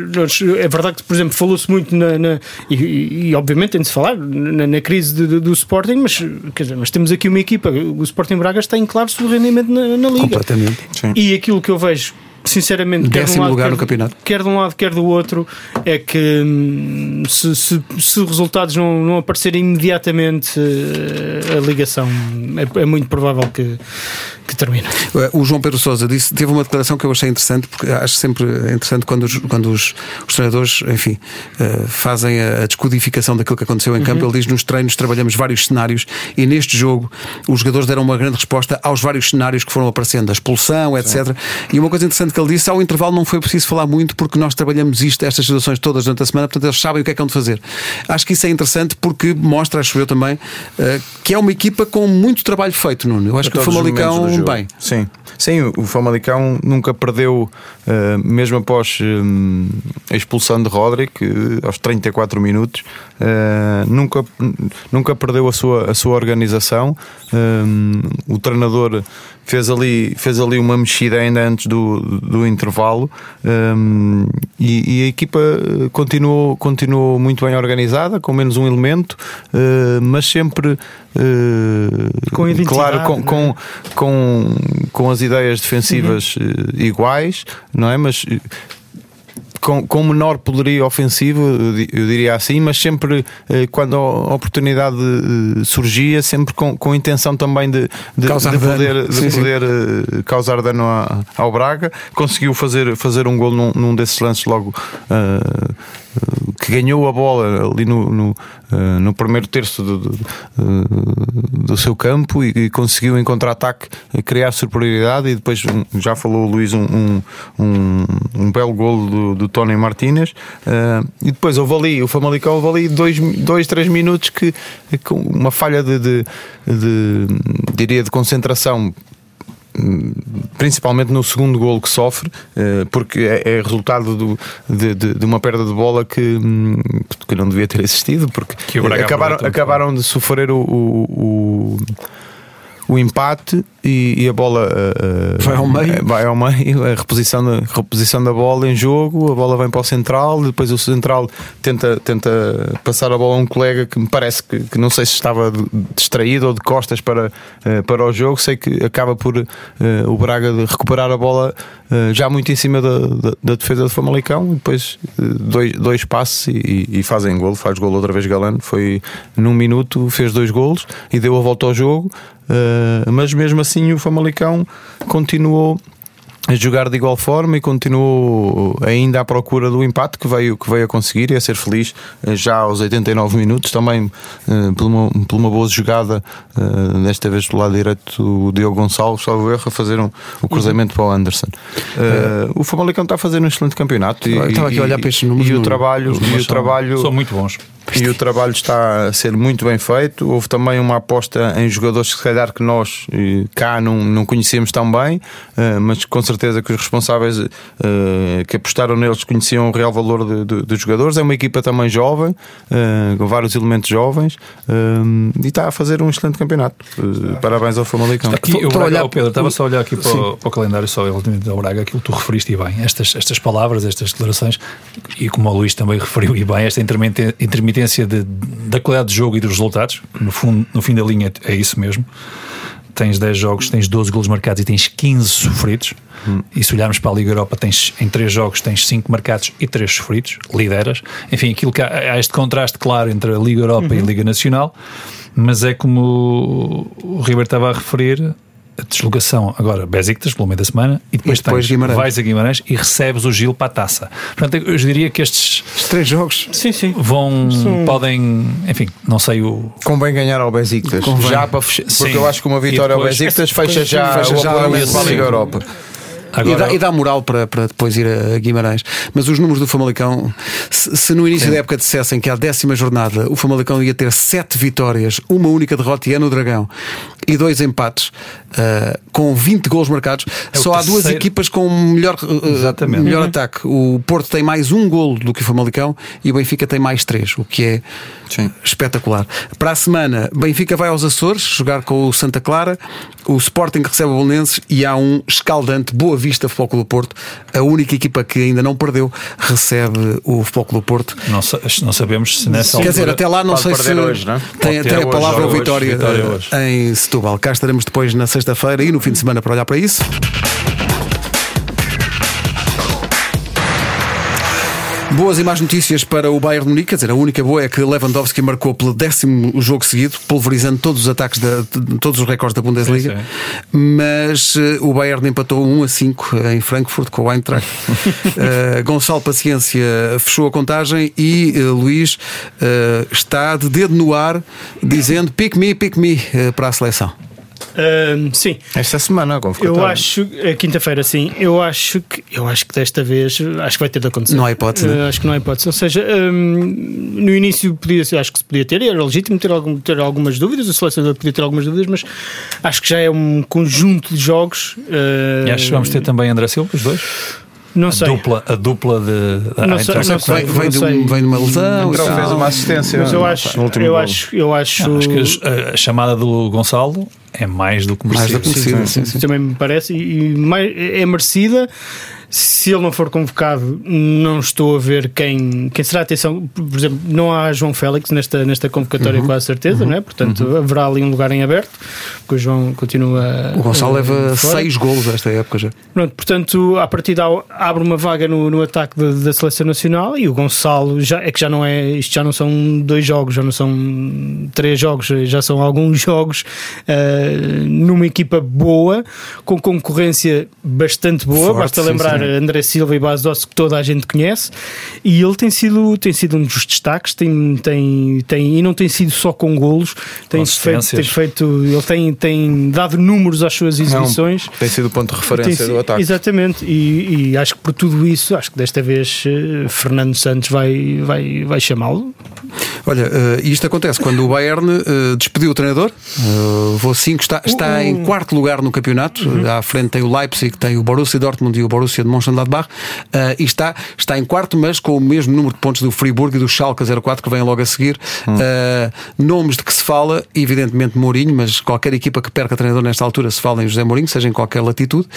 [SPEAKER 4] é verdade que, por exemplo, falou-se muito na, na e, e, obviamente tem de se falar na, na crise de, de, do Sporting, mas, quer dizer, mas temos aqui uma equipa, o Sporting Braga está em claro seu rendimento na, na Liga.
[SPEAKER 1] Completamente.
[SPEAKER 4] Sim. E aquilo que eu vejo sinceramente,
[SPEAKER 1] quer de, um lado, lugar
[SPEAKER 4] quer,
[SPEAKER 1] no campeonato.
[SPEAKER 4] quer de um lado, quer do outro, é que hum, se, se, se resultados não, não aparecerem imediatamente eh, a ligação, é, é muito provável que, que termina.
[SPEAKER 1] O João Pedro Sousa disse, teve uma declaração que eu achei interessante, porque acho sempre interessante quando os, quando os, os treinadores, enfim, uh, fazem a, descodificação daquilo que aconteceu em campo. Uhum. Ele diz: nos treinos trabalhamos vários cenários e neste jogo os jogadores deram uma grande resposta aos vários cenários que foram aparecendo, a expulsão, etc. Sim. E uma coisa interessante que ele disse: ao intervalo não foi preciso falar muito porque nós trabalhamos isto, estas situações todas durante a semana, portanto eles sabem o que é que hão de fazer. Acho que isso é interessante porque mostra, acho eu também, uh, que é uma equipa com muito trabalho feito, Nuno. Eu acho que o Famalicão bem.
[SPEAKER 2] Sim, sim, o Famalicão nunca perdeu, uh, mesmo após uh, a expulsão de Roderick, uh, aos 34 minutos, nunca, nunca perdeu a sua, a sua organização. o treinador fez ali, fez ali uma mexida ainda antes do, do intervalo e, e, a equipa continuou, continuou muito bem organizada, com menos um elemento, mas sempre
[SPEAKER 4] com
[SPEAKER 2] claro, com, com, com, com, as ideias defensivas uhum. iguais, não é? Mas com, com menor poderio ofensivo, eu diria assim, mas sempre quando a oportunidade surgia, sempre com, com intenção também de, de,
[SPEAKER 1] causar
[SPEAKER 2] de poder, de
[SPEAKER 1] Sim, sim.
[SPEAKER 2] poder causar dano ao Braga. Conseguiu fazer, fazer um gol num, num desses lances logo. Uh, que ganhou a bola ali no, no, uh, no primeiro terço do, do, do seu campo e, e conseguiu em contra-ataque criar superioridade e depois já falou o Luís um, um, um, um belo golo do, do Tony Martínez e depois houve ali, o Famalicão houve ali dois, dois três minutos que com uma falha de, de, de diria de concentração principalmente no segundo golo que sofre, porque é, resultado do, de, de, de, uma perda de bola que, que não devia ter existido, porque acabaram, acabaram de sofrer o, o, o o empate e, e a bola uh,
[SPEAKER 1] vai ao meio.
[SPEAKER 2] Vai ao meio, a reposição da, reposição da bola em jogo, a bola vem para o central, depois o central tenta, tenta passar a bola a um colega que me parece que, que não sei se estava distraído ou de costas para, uh, para o jogo. Sei que acaba por uh, o Braga de recuperar a bola já muito em cima da, da, da defesa do Famalicão e depois dois, dois passes e, e fazem golo, faz golo outra vez Galano. Foi num minuto, fez dois golos e deu a volta ao jogo. Uh, mas mesmo assim o Famalicão continuou a jogar de igual forma e continuou ainda à procura do empate que veio, que veio a conseguir e a ser feliz já aos 89 minutos, também uh, por, uma, por uma boa jogada, uh, desta vez do lado direito do Diogo Gonçalves, salvo erro, a fazer um, o cruzamento para o Anderson. Uh, o Famalicão está a fazer um excelente campeonato e,
[SPEAKER 1] estava aqui a olhar para estes números.
[SPEAKER 2] E o trabalho, e o
[SPEAKER 3] são,
[SPEAKER 2] trabalho
[SPEAKER 3] são muito bons.
[SPEAKER 2] E o trabalho está a ser muito bem feito. Houve também uma aposta em jogadores que se calhar que nós cá não, não conhecíamos tão bem, mas com certeza que os responsáveis que apostaram neles conheciam o real valor de, de, dos jogadores. É uma equipa também jovem, com vários elementos jovens, e está a fazer um excelente campeonato. Parabéns ao Famalicão.
[SPEAKER 3] Aqui, eu Braga, olhar... Pedro, estava só a olhar aqui para o, para o, calendário só relativamente ao Braga, aquilo que tu referiste e bem, estas, estas palavras, estas declarações, e como o Luís também referiu e bem, esta intermitência de, da qualidade de jogo e dos resultados, no, fundo, no fim da linha é isso mesmo. Tens 10 jogos, tens 12 golos marcados e tens 15 sofridos. Hum. E se olharmos para a Liga Europa, tens em 3 jogos tens 5 marcados e 3 sofridos, lideras. Enfim, aquilo que há, há este contraste claro entre a Liga Europa uhum. e a Liga Nacional, mas é como o Ribeiro estava a referir, a deslocação agora Besiktas pelo meio da semana e depois,
[SPEAKER 1] e depois
[SPEAKER 3] tens,
[SPEAKER 1] Guimarães.
[SPEAKER 3] vais a Guimarães e recebes o Gil para a taça. Portanto, eu diria que estes
[SPEAKER 1] Os três jogos
[SPEAKER 4] sim, sim.
[SPEAKER 3] vão Sim. podem, enfim, não sei o
[SPEAKER 2] convém ganhar ao Besiktas
[SPEAKER 1] Convém.
[SPEAKER 2] já para fechar, porque
[SPEAKER 3] Sim.
[SPEAKER 2] eu acho que uma vitória
[SPEAKER 3] depois-
[SPEAKER 2] ao Besiktas fecha já,
[SPEAKER 1] fecha
[SPEAKER 2] o
[SPEAKER 1] já
[SPEAKER 2] apuramento
[SPEAKER 1] esse-
[SPEAKER 2] para a Liga
[SPEAKER 1] sim.
[SPEAKER 2] Europa.
[SPEAKER 1] e,
[SPEAKER 3] agora
[SPEAKER 1] dá, e dá moral para, para depois ir a Guimarães. Mas os números do Famalicão, se, se no início da época dissessem que à décima jornada o Famalicão ia ter sete vitórias, uma única derrota e é no Dragão, e dois empates, ah, com 20 gols marcados,
[SPEAKER 3] É
[SPEAKER 1] só há duas
[SPEAKER 3] terceiro-
[SPEAKER 1] equipas com melhor,
[SPEAKER 3] Exatamente.
[SPEAKER 1] melhor
[SPEAKER 3] Uhum.
[SPEAKER 1] ataque. O Porto tem mais um golo do que o Famalicão e o Benfica tem mais três, o que é
[SPEAKER 2] Sim.
[SPEAKER 1] espetacular. Para a semana, Benfica vai aos Açores jogar com o Santa Clara, o Sporting recebe o Bolonenses e há um escaldante Boa Vista Futebol Clube do Porto, a única equipa que ainda não perdeu, recebe o Futebol Clube do Porto.
[SPEAKER 3] não, não sabemos se nessa
[SPEAKER 1] Quer dizer, até lá não sei se
[SPEAKER 2] hoje, não é?
[SPEAKER 1] tem, tem a palavra
[SPEAKER 3] hoje,
[SPEAKER 1] vitória,
[SPEAKER 3] vitória
[SPEAKER 1] eh, em Setúbal. Cá estaremos depois na sexta-feira e no fim de semana para olhar para isso. Boas e más notícias para o Bayern de Munique, quer dizer, a única boa é que Lewandowski marcou pelo décimo jogo seguido, pulverizando todos os ataques, da, de- todos os recordes da Bundesliga.
[SPEAKER 3] Sim,
[SPEAKER 1] Mas eh, o Bayern empatou 1 a 5 em Frankfurt com o Eintracht. Eh, Gonçalo Paciência fechou a contagem e eh, Luís está de dedo no ar, dizendo pick me, pick me para a seleção.
[SPEAKER 4] Sim,
[SPEAKER 2] Esta semana,
[SPEAKER 4] eu acho, a quinta-feira sim, eu acho que eu acho que desta vez acho que vai ter de acontecer.
[SPEAKER 1] Não há hipótese?
[SPEAKER 4] Ah, acho que não há hipótese. Ou seja, ahm, no início podia ser, acho que se podia ter, e era legítimo ter, algum, ter algumas dúvidas, o selecionador podia ter algumas dúvidas, mas acho que já é um conjunto de jogos. ah,
[SPEAKER 3] E acho que vamos ter também André Silva, os dois.
[SPEAKER 4] não
[SPEAKER 3] A
[SPEAKER 4] sei.
[SPEAKER 3] dupla, a dupla de.
[SPEAKER 4] Não sei, não sei.
[SPEAKER 1] Vem, vem, de, um- vem de uma lesão. tal.
[SPEAKER 2] fez uma assistência
[SPEAKER 4] Mas eu acho, eu acho, eu acho,
[SPEAKER 3] Não, acho que a, a chamada do Gonçalo é mais do que
[SPEAKER 1] Mais
[SPEAKER 3] merecida.
[SPEAKER 1] do que merecida, sim, sim.
[SPEAKER 4] também me parece e, e mais, é merecida Se ele não for convocado, não estou a ver quem, quem será a atenção. Por exemplo, não há João Félix nesta, nesta convocatória, com a certeza, não é? Portanto, haverá ali um lugar em aberto, porque o João continua.
[SPEAKER 1] O Gonçalo
[SPEAKER 4] eh,
[SPEAKER 1] leva
[SPEAKER 4] fora.
[SPEAKER 1] seis golos esta época já.
[SPEAKER 4] Pronto, portanto, a partir da abre uma vaga no, no ataque da, da seleção nacional e o Gonçalo já é que já não é, isto já não são dois jogos, já não são três jogos, já são alguns jogos eh, numa equipa boa, com concorrência bastante boa.
[SPEAKER 1] Forte,
[SPEAKER 4] Basta
[SPEAKER 1] sim,
[SPEAKER 4] lembrar
[SPEAKER 1] sim.
[SPEAKER 4] André Silva e Bas Doce que toda a gente conhece, e ele tem sido, tem sido um dos destaques, tem, tem, tem, e não tem sido só com golos, tem feito, tem feito, ele tem, tem dado números às suas exibições.
[SPEAKER 2] Tem sido o ponto de referência
[SPEAKER 4] si-
[SPEAKER 2] do ataque.
[SPEAKER 4] Exatamente, e, e acho que por tudo isso, acho que desta vez eh, Fernando Santos vai, vai, vai chamá-lo.
[SPEAKER 1] Olha, eh, isto acontece quando o Bayern eh, despediu o treinador. Uh, vou 5, está, está em quarto lugar no campeonato. À frente tem o Leipzig, tem o Borussia Dortmund e o Borussia de Mönchengladbach. Uh, e está, está em quarto, mas com o mesmo número de pontos do Friburgo e do Schalke 04 que vem logo a seguir. Uh, nomes de que se fala, evidentemente Mourinho, mas qualquer equipa que perca treinador nesta altura se fala em José Mourinho, seja em qualquer latitude.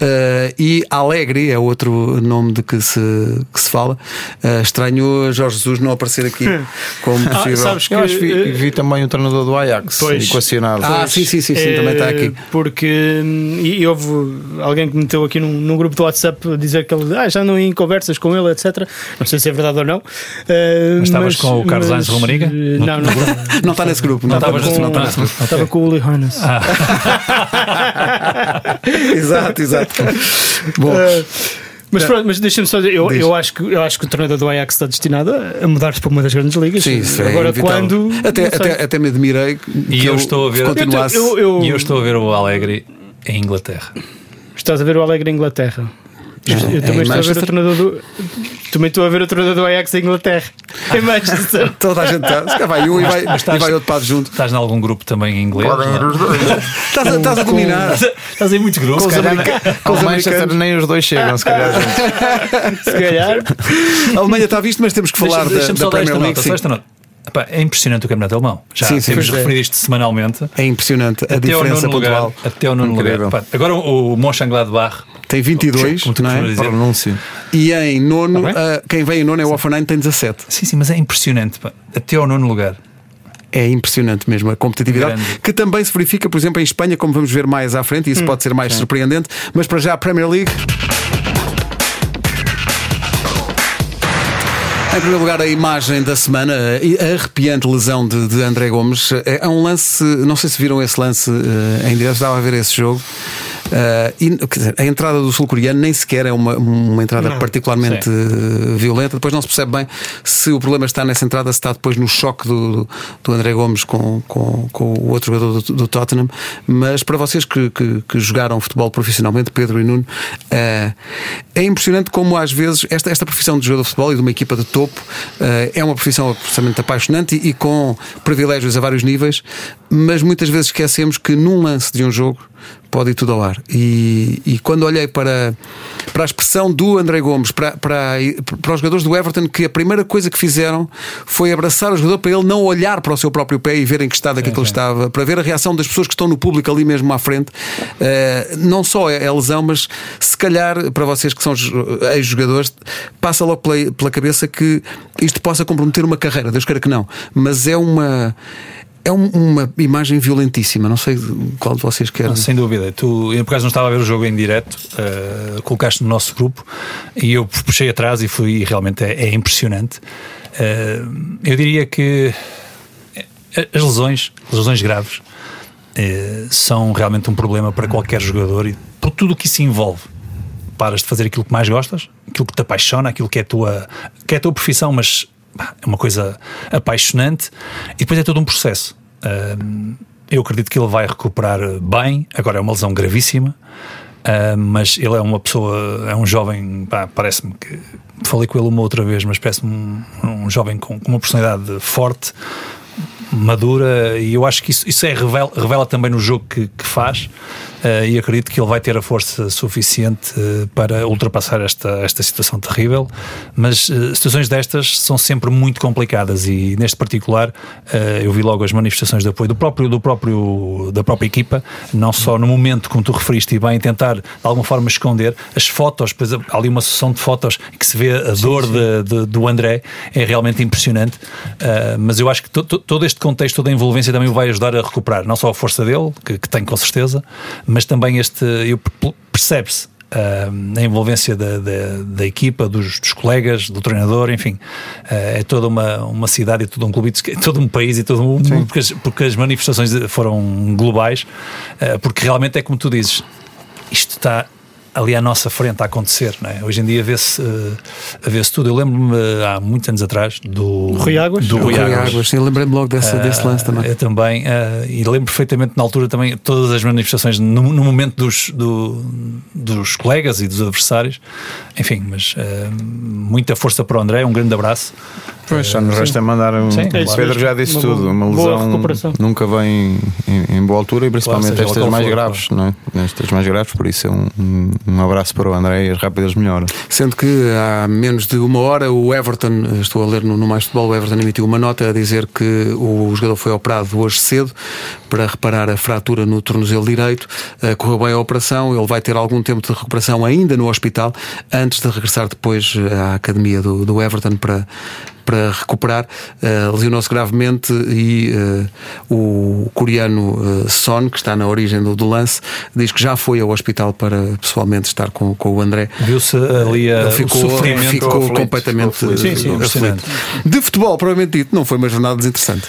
[SPEAKER 1] Uh, e Alegre é outro nome de que se, que se fala. Uh, estranho Jorge Jesus não aparecer aqui como
[SPEAKER 4] Ah,
[SPEAKER 1] possível.
[SPEAKER 4] sabes que
[SPEAKER 2] Eu acho que vi,
[SPEAKER 4] eh,
[SPEAKER 2] vi também o treinador do Ajax
[SPEAKER 4] Pois.
[SPEAKER 2] equacionado.
[SPEAKER 1] Ah, sim, sim, sim, sim, também está
[SPEAKER 4] eh,
[SPEAKER 1] aqui.
[SPEAKER 4] Porque hum, e houve alguém que meteu aqui num, num grupo do WhatsApp a dizer que ele ah, já não ia em conversas com ele, etc. Não sei se é verdade ou não. Eh,
[SPEAKER 3] Mas estavas com o Carlos Sainz Romariga?
[SPEAKER 4] eh, Não, não.
[SPEAKER 1] Não está nesse grupo. Não,
[SPEAKER 3] Não
[SPEAKER 1] está
[SPEAKER 3] estavas
[SPEAKER 1] nesse
[SPEAKER 3] não
[SPEAKER 1] grupo.
[SPEAKER 4] Estava com o Uli Hoeneß.
[SPEAKER 1] exato, exato. Bom,
[SPEAKER 4] Eh, mas pronto, mas deixa-me só dizer, eu,
[SPEAKER 1] Diz.
[SPEAKER 4] eu, acho que, eu acho que o treinador do Ajax está destinado a mudar-se para uma das grandes ligas.
[SPEAKER 1] sim, isso é
[SPEAKER 4] Agora,
[SPEAKER 1] inevitável.
[SPEAKER 4] quando.
[SPEAKER 1] Até, até, até me admirei que
[SPEAKER 3] E eu
[SPEAKER 1] ele
[SPEAKER 3] estou a ver-
[SPEAKER 1] continuasse.
[SPEAKER 4] Eu- eu-
[SPEAKER 3] E eu estou a ver o Alegre em Inglaterra.
[SPEAKER 4] Estás a ver o Alegre em Inglaterra. Eu também
[SPEAKER 1] em
[SPEAKER 4] estou a ver o treinador do. Também estou a ver o treinador do Ajax em Inglaterra. Em Manchester.
[SPEAKER 1] Toda a gente está. Se vai um e vai,
[SPEAKER 3] mas estás-
[SPEAKER 1] e vai outro para junto.
[SPEAKER 3] Estás em algum grupo também em inglês?
[SPEAKER 1] Estás a, estás a dominar.
[SPEAKER 3] Estás em muitos grupos.
[SPEAKER 1] Com os. Com os
[SPEAKER 2] Manchester nem os dois chegam, se calhar.
[SPEAKER 4] Se calhar.
[SPEAKER 1] A Alemanha está visto, mas temos que falar
[SPEAKER 3] Deixa-
[SPEAKER 1] da, da Premier League.
[SPEAKER 3] nota.
[SPEAKER 1] sim.
[SPEAKER 3] Só esta nota. Epá, é impressionante o campeonato alemão. Já
[SPEAKER 1] Sim, sim,
[SPEAKER 3] temos
[SPEAKER 4] é.
[SPEAKER 3] referido isto semanalmente.
[SPEAKER 1] É impressionante a
[SPEAKER 3] Até
[SPEAKER 1] diferença pontual.
[SPEAKER 3] Até ao nono
[SPEAKER 2] Incrível.
[SPEAKER 3] lugar. Epá, agora o, o Mönchengladbach
[SPEAKER 1] Tem 22,
[SPEAKER 3] Como tu
[SPEAKER 1] não é? E em nono,
[SPEAKER 3] Tá
[SPEAKER 1] ah, quem vem em nono é o Offenheim, tem 17.
[SPEAKER 3] Sim, sim, mas é impressionante. pá. Até ao nono lugar.
[SPEAKER 1] É impressionante mesmo a competitividade,
[SPEAKER 3] Grande.
[SPEAKER 1] que também se verifica, por exemplo, em Espanha, como vamos ver mais à frente, e isso pode ser mais surpreendente. Mas para já, a Premier League. Em primeiro lugar, a imagem da semana, a arrepiante lesão de, de André Gomes. É é um lance, não sei se viram esse lance eh, em direto, estava a ver esse jogo. Eh, e, dizer, a entrada do sul-coreano nem sequer é uma, uma entrada
[SPEAKER 4] Não.
[SPEAKER 1] particularmente eh, violenta. Depois não se percebe bem se o problema está nessa entrada, se está depois no choque do, do André Gomes com, com, com o outro jogador do, do Tottenham. Mas para vocês que, que, que jogaram futebol profissionalmente, Pedro e Nuno, eh, é impressionante como às vezes esta, esta profissão de jogador de futebol e de uma equipa de topo eh, é uma profissão absolutamente apaixonante e, e com privilégios a vários níveis, mas muitas vezes esquecemos que num lance de um jogo pode ir tudo ao ar. E, e quando olhei para, para a expressão do André Gomes, para, para, para os jogadores do Everton, que a primeira coisa que fizeram foi abraçar o jogador para ele não olhar para o seu próprio pé e ver em que estado é que ele estava, para ver a reação das pessoas que estão no público ali mesmo à frente. Eh, não só é a lesão, mas se calhar para vocês que são jo- ex-jogadores, passa logo pela, pela cabeça que isto possa comprometer uma carreira. Deus queira que não, mas é uma. É um- uma imagem violentíssima. Não sei qual de vocês quer.
[SPEAKER 3] Ah, Sem dúvida. Tu, eu por acaso não estava a ver o jogo em direto, eh, colocaste no nosso grupo e eu puxei atrás e fui e realmente é, é impressionante. Eh, eu diria que eh, as lesões, lesões graves, eh, são realmente um problema para qualquer jogador e por tudo o que isso envolve. Paras de fazer aquilo que mais gostas, aquilo que te apaixona, aquilo que é a tua, que é a tua profissão, mas é uma coisa apaixonante. E depois é todo um processo. Ahm, eu acredito que ele vai recuperar bem, agora é uma lesão gravíssima, ah, mas ele é uma pessoa, é um jovem, parece-me que falei com ele uma outra vez, mas parece-me um, um jovem com, com uma personalidade forte, madura e eu acho que isso, isso é, revela, revela também no jogo que, que faz uh, e acredito que ele vai ter a força suficiente uh, para ultrapassar esta, esta situação terrível. Mas uh, situações destas são sempre muito complicadas e neste particular eu vi logo as manifestações de apoio do próprio, do próprio, da própria equipa, não só no momento, como tu referiste, e bem, tentar de alguma forma esconder as fotos, pois há ali uma sessão de fotos que se vê a sim, dor sim. De, de, do André, é realmente impressionante. mas eu acho que to, to, todo este contexto, toda a envolvência também o vai ajudar a recuperar, não só a força dele, que, que tem com certeza, mas também este percebe-se Uh, a envolvência da, da, da equipa, dos, dos, colegas, do treinador, enfim, uh, é toda uma, uma cidade e todo um clube, todo um país e todo um mundo, porque as, porque as manifestações foram globais, uh, porque realmente é como tu dizes, isto está ali à nossa frente a acontecer. Não é? Hoje em dia vê-se uh, vê tudo. Eu lembro-me uh, há muitos anos atrás do
[SPEAKER 4] Rui Águas.
[SPEAKER 1] Do Rui Águas. Eu lembrei-me logo desse, uh, desse lance também.
[SPEAKER 3] Eu também. e lembro perfeitamente na altura também todas as manifestações no, no momento dos, do, dos colegas e dos adversários. Enfim, mas muita força para o André. Um grande abraço.
[SPEAKER 2] Pois, só nos resta mandar um. Sim, é Pedro já disse uma tudo. Uma lesão nunca vem em, em, boa altura e principalmente claro, estas mais for, graves, claro. não é? Estas mais graves, por isso é um, um abraço para o André e as rápidas melhoras.
[SPEAKER 1] Sendo que há menos de uma hora o Everton, estou a ler no, no Mais Futebol, o Everton emitiu uma nota a dizer que o jogador foi operado hoje cedo para reparar a fratura no tornozelo direito. Uh, correu bem a operação, ele vai ter algum tempo de recuperação ainda no hospital antes de regressar depois à academia do, do Everton para para recuperar, uh, lesionou-se gravemente e uh, o coreano uh, Son, que está na origem do, do, lance, diz que já foi ao hospital para pessoalmente estar com, com o André.
[SPEAKER 3] Viu-se ali a,
[SPEAKER 1] ficou, ficou completamente
[SPEAKER 3] sim, sim, impressionante.
[SPEAKER 1] De futebol, provavelmente dito, não foi uma jornada desinteressante.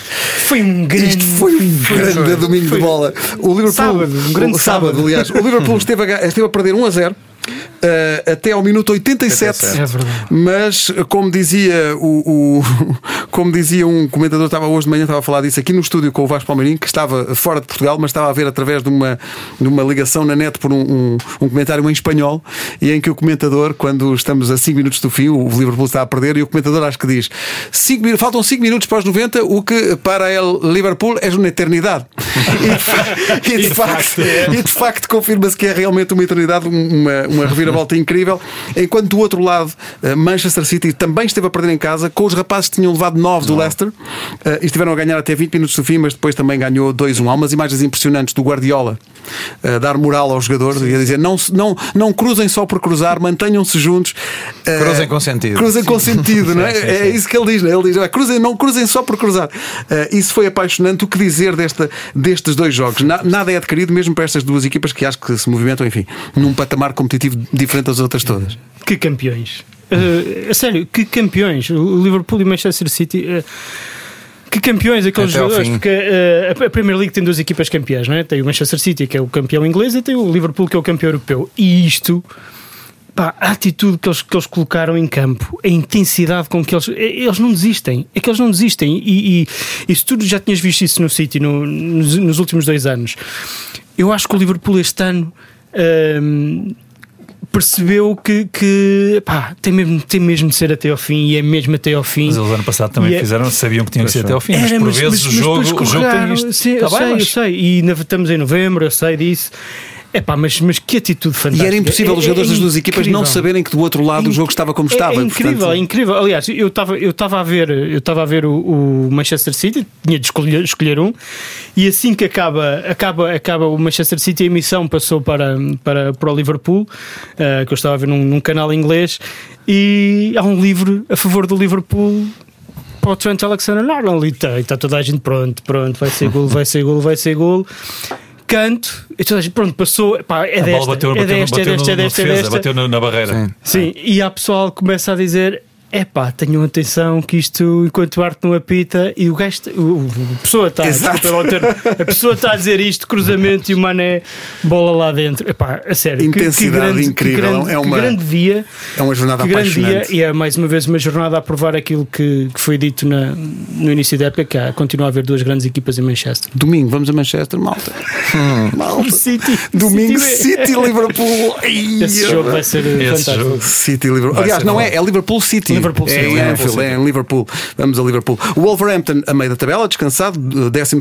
[SPEAKER 4] Foi um grande,
[SPEAKER 1] Isto foi um grande foi, domingo foi. de bola. O Liverpool,
[SPEAKER 4] sábado, um grande sábado, sábado,
[SPEAKER 1] aliás. O Liverpool esteve a, esteve a perder 1 a 0 uh, até ao minuto 87. É mas, como dizia o, o, como dizia um comentador, estava hoje de manhã, estava a falar disso aqui no estúdio com o Vasco Palmeirinho, que estava fora de Portugal, mas estava a ver através de uma, de uma ligação na net por um, um, um comentário em espanhol, e em que o comentador, quando estamos a 5 minutos do fim, o Liverpool está a perder, e o comentador acho que diz: cinco, faltam 5 minutos para os 90, o que para o Liverpool é uma eternidade. e, de, facto, e de facto confirma-se que é realmente uma eternidade, uma, uma reviravolta incrível. Enquanto do outro lado, eh, Manchester City também esteve a perder em casa, com os rapazes que tinham levado 9 do Leicester uh, e estiveram a ganhar até 20 minutos do fim, mas depois também ganhou 2-1. Há umas imagens impressionantes do Guardiola uh, dar moral aos jogadores e a dizer não, não, não cruzem só por cruzar, mantenham-se juntos.
[SPEAKER 2] Cruzem com sentido.
[SPEAKER 1] Cruzem com sentido, não é? é isso que ele diz, não é? Ele diz: cruzem, não cruzem só por cruzar. isso foi apaixonante. O que dizer desta, destes dois jogos? Na, nada é adquirido, mesmo para estas duas equipas que acho que se movimentam, enfim, num patamar competitivo diferente das outras todas.
[SPEAKER 4] Que campeões! Uh, a sério, que campeões! O Liverpool e Manchester City. Uh, que campeões aqueles Até jogadores, porque uh, a Premier League tem duas equipas campeãs, não é? Tem o Manchester City, que é o campeão inglês, e tem o Liverpool, que é o campeão europeu. E isto, pá, a atitude que eles, que eles colocaram em campo, a intensidade com que eles. Eles não desistem, é que eles não desistem. E, e, e se tu já tinhas visto isso no City no, nos, nos, últimos dois anos, eu acho que o Liverpool este ano. Uh, percebeu que, que pá, tem, mesmo, tem mesmo de ser até ao fim e é mesmo até ao fim.
[SPEAKER 3] Mas eles ano passado também é- fizeram, sabiam que tinha que ser até ao fim, Era, mas por vezes mas, o jogo, o jogo tem isto.
[SPEAKER 4] Sim, eu tá sei, bem, mas... eu sei, e estamos em novembro, eu sei disso. É pá, mas, mas que atitude fantástica.
[SPEAKER 1] E era impossível é, os jogadores é, é das duas equipas não saberem que do outro lado o jogo estava como estava.
[SPEAKER 4] É, incrível, portanto... é incrível. Aliás, eu estava eu a ver, eu estava a ver o, o, Manchester City, tinha de escolher, escolher um, e assim que acaba, acaba, acaba o Manchester City, a emissão passou para, para, para o Liverpool, uh, que eu estava a ver num, num canal inglês, e há um livro a favor do Liverpool para o Trent Alexander-Arnold e está, está toda a gente pronto, pronto, vai ser gol, vai ser gol, vai ser gol canto, e pronto, passou, pá, é desta, é desta, é desta, é desta, é desta.
[SPEAKER 3] Bateu na barreira.
[SPEAKER 4] Sim. Sim, e a pessoal começa a dizer, é pá, tenham atenção que isto, enquanto o Arte não apita, e o gajo, o, a pessoa está a pessoa está a dizer isto, cruzamento e o mané bola lá dentro. É pá, a sério,
[SPEAKER 1] intensidade que, que grande, incrível,
[SPEAKER 4] que grande, é uma grande dia,
[SPEAKER 1] é uma jornada que grande dia
[SPEAKER 4] e é mais uma vez uma jornada a provar aquilo que, que foi dito na, no início da época, que há, continua a haver duas grandes equipas em Manchester.
[SPEAKER 1] Domingo, vamos a Manchester, malta. Malta.
[SPEAKER 4] City.
[SPEAKER 1] Domingo
[SPEAKER 4] City.
[SPEAKER 1] City, Liverpool.
[SPEAKER 4] Esse jogo vai ser
[SPEAKER 3] Esse
[SPEAKER 4] fantástico.
[SPEAKER 3] jogo.
[SPEAKER 1] City Liverpool. Aliás, não é, é Liverpool City.
[SPEAKER 4] Liverpool
[SPEAKER 1] é
[SPEAKER 4] City.
[SPEAKER 1] em
[SPEAKER 4] É,
[SPEAKER 1] Anfield, é em Liverpool. Vamos a Liverpool. O Wolverhampton, a meio da tabela, descansado, 12.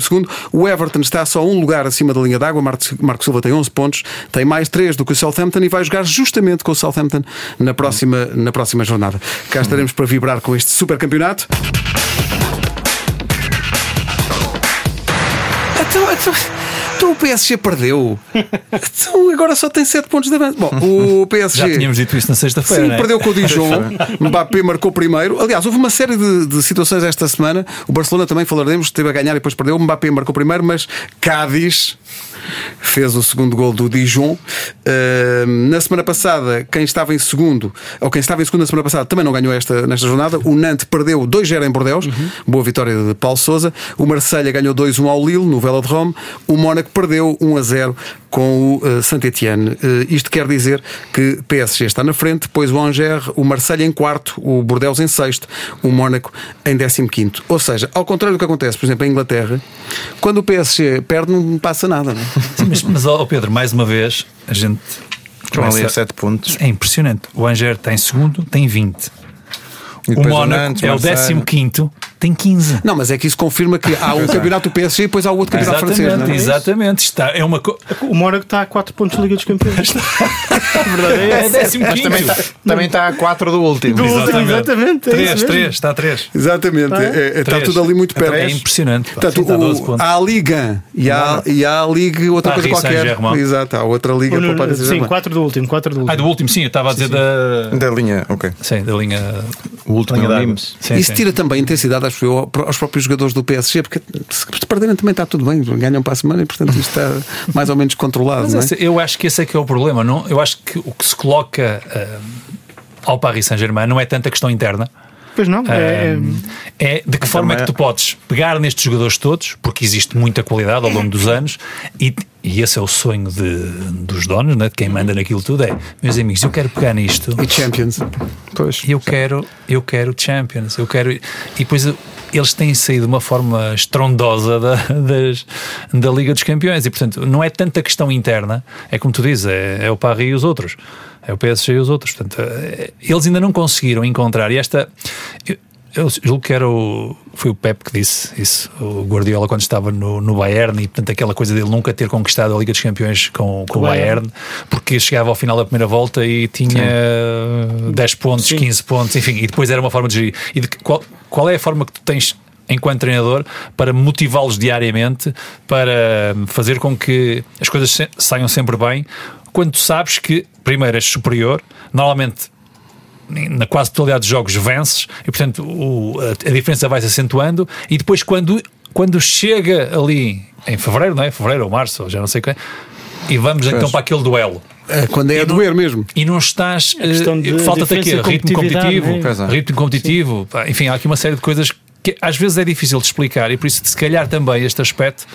[SPEAKER 1] O Everton está só um lugar acima da linha d'água. Marcos, Marco Silva tem 11 pontos, tem mais 3 do que o Southampton e vai jogar justamente com o Southampton na próxima, na próxima jornada. Cá estaremos para vibrar com este super campeonato. Então, então, PSG perdeu. Então agora só tem 7 pontos de avanço. Bom, o PSG.
[SPEAKER 3] Já tínhamos dito isso na sexta-feira.
[SPEAKER 1] Sim,
[SPEAKER 3] não é?
[SPEAKER 1] perdeu com o Dijon. Mbappé marcou primeiro. Aliás, houve uma série de, de situações esta semana. O Barcelona também falaremos, esteve a ganhar e depois perdeu. O Mbappé marcou primeiro, mas Cádiz fez o segundo gol do Dijon. Uh, na semana passada, quem estava em segundo, ou quem estava em segundo na semana passada, também não ganhou esta, nesta jornada. O Nantes perdeu 2-0 em Bordeaux. Boa vitória de Paulo Souza. O Marselha ganhou 2-1 ao Lille, no Vela de Rome. O Mónaco perdeu 1-0 com o uh, Saint-Etienne. Uh, isto quer dizer que PSG está na frente, depois o Angers, o Marselha em quarto, o Bordeaux em sexto, o Mónaco em décimo quinto. Ou seja, ao contrário do que acontece, por exemplo, em Inglaterra, quando o PSG perde, não passa nada. Não é?
[SPEAKER 3] Sim, mas, mas oh, Pedro, mais uma vez, a gente.
[SPEAKER 2] Estão ali a 7 pontos.
[SPEAKER 3] É impressionante. O Anger em segundo, tem 20. O Mónaco é o 15 tem 15.
[SPEAKER 1] Não, mas é que isso confirma que há um campeonato do PSG e depois há o outro campeonato francês.
[SPEAKER 3] Exatamente,
[SPEAKER 1] Não é?
[SPEAKER 3] exatamente. Está, é uma co...
[SPEAKER 4] O Mónaco está a 4 pontos de Liga dos Campeões. a verdade é
[SPEAKER 3] É décimo
[SPEAKER 2] Mas também está também está a 4 do último.
[SPEAKER 4] Do último, exatamente, é isso
[SPEAKER 3] 3,
[SPEAKER 4] mesmo.
[SPEAKER 3] 3, está a 3.
[SPEAKER 1] Exatamente, é- é- está tudo ali muito perto.
[SPEAKER 3] É impressionante.
[SPEAKER 1] Portanto,
[SPEAKER 3] Sim, está a 12
[SPEAKER 1] o-
[SPEAKER 3] pontos.
[SPEAKER 1] há a Liga e há, e há a Liga outra
[SPEAKER 3] Paris
[SPEAKER 1] coisa qualquer. Exato, há outra Liga para o Paris
[SPEAKER 4] Sim,
[SPEAKER 1] Saint-Germain.
[SPEAKER 4] 4 do último, 4 do
[SPEAKER 3] Ah,
[SPEAKER 4] último.
[SPEAKER 3] do último, sim, eu estava a dizer da.
[SPEAKER 2] Da linha, ok.
[SPEAKER 3] Sim, da linha.
[SPEAKER 2] O último é o.
[SPEAKER 3] Sim,
[SPEAKER 1] Isso
[SPEAKER 3] sim.
[SPEAKER 1] tira também intensidade acho eu, aos próprios jogadores do PSG, porque se perderem também está tudo bem, ganham para a semana e portanto isto está mais ou menos controlado.
[SPEAKER 3] Mas
[SPEAKER 1] não é?
[SPEAKER 3] esse- eu acho que esse é que é o problema. Não? Eu acho que o que se coloca ah, ao Paris Saint-Germain não é tanta questão interna.
[SPEAKER 4] Pois não, é,
[SPEAKER 3] Um, é de que forma é que tu podes pegar nestes jogadores todos, porque existe muita qualidade ao longo dos anos, e, e esse é o sonho de, dos donos, né, de quem manda naquilo tudo: é meus amigos, eu quero pegar nisto
[SPEAKER 1] E Champions.
[SPEAKER 2] Pois.
[SPEAKER 3] eu quero, eu quero Champions, eu quero. E depois eles têm saído de uma forma estrondosa da, das- da Liga dos Campeões, e portanto não é tanta questão interna, é como tu dizes, é, é o Paris e os outros, é o PSG e os outros. Portanto, é- eles ainda não conseguiram encontrar, e esta. Eu- julgo que era o, foi o Pep que disse isso, o Guardiola, quando estava no, no Bayern, e portanto aquela coisa dele nunca ter conquistado a Liga dos Campeões com, com o
[SPEAKER 4] Bayern.
[SPEAKER 3] Bayern, porque chegava ao final da primeira volta e tinha 10 pontos,
[SPEAKER 4] Sim.
[SPEAKER 3] 15 pontos, enfim, e depois era uma forma de gerir. E de qual, qual é a forma que tu tens enquanto treinador para motivá-los diariamente, para fazer com que as coisas saiam sempre bem, quando tu sabes que, primeiro, és superior, normalmente na quase totalidade dos jogos vences e portanto o- a, a diferença vai se acentuando e depois quando, quando chega ali em fevereiro, não é? Fevereiro ou março, já não sei quem, e vamos então para aquele duelo
[SPEAKER 1] É, Quando é a doer mesmo.
[SPEAKER 3] e não estás. eh, Falta-te aqui
[SPEAKER 4] diferença,
[SPEAKER 3] ritmo
[SPEAKER 4] competitividade,
[SPEAKER 3] competitivo,
[SPEAKER 4] né?
[SPEAKER 2] É.
[SPEAKER 3] ritmo competitivo, pá, enfim, há aqui uma série de coisas que às vezes é difícil de explicar e por isso, se calhar, também este aspecto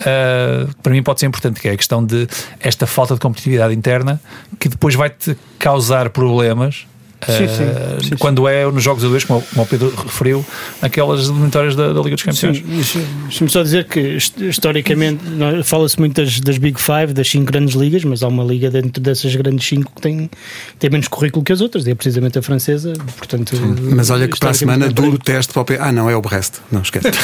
[SPEAKER 3] ah, para mim pode ser importante, que é a questão de esta falta de competitividade interna que depois vai-te causar problemas.
[SPEAKER 4] Sim, sim. Sim,
[SPEAKER 3] quando é nos jogos a dois, como, como o Pedro referiu, aquelas eliminatórias da, da Liga dos Campeões.
[SPEAKER 4] Sim, deixa-me só dizer que hist- historicamente fala-se muito das, das Big Five, das cinco grandes ligas, mas há uma liga dentro dessas grandes cinco que tem, tem menos currículo que as outras, e é precisamente a francesa. Portanto,
[SPEAKER 1] Mas olha que para a semana
[SPEAKER 4] historicamente,
[SPEAKER 1] duro teste para o. Ah, não, é o Brest. Não, esquece.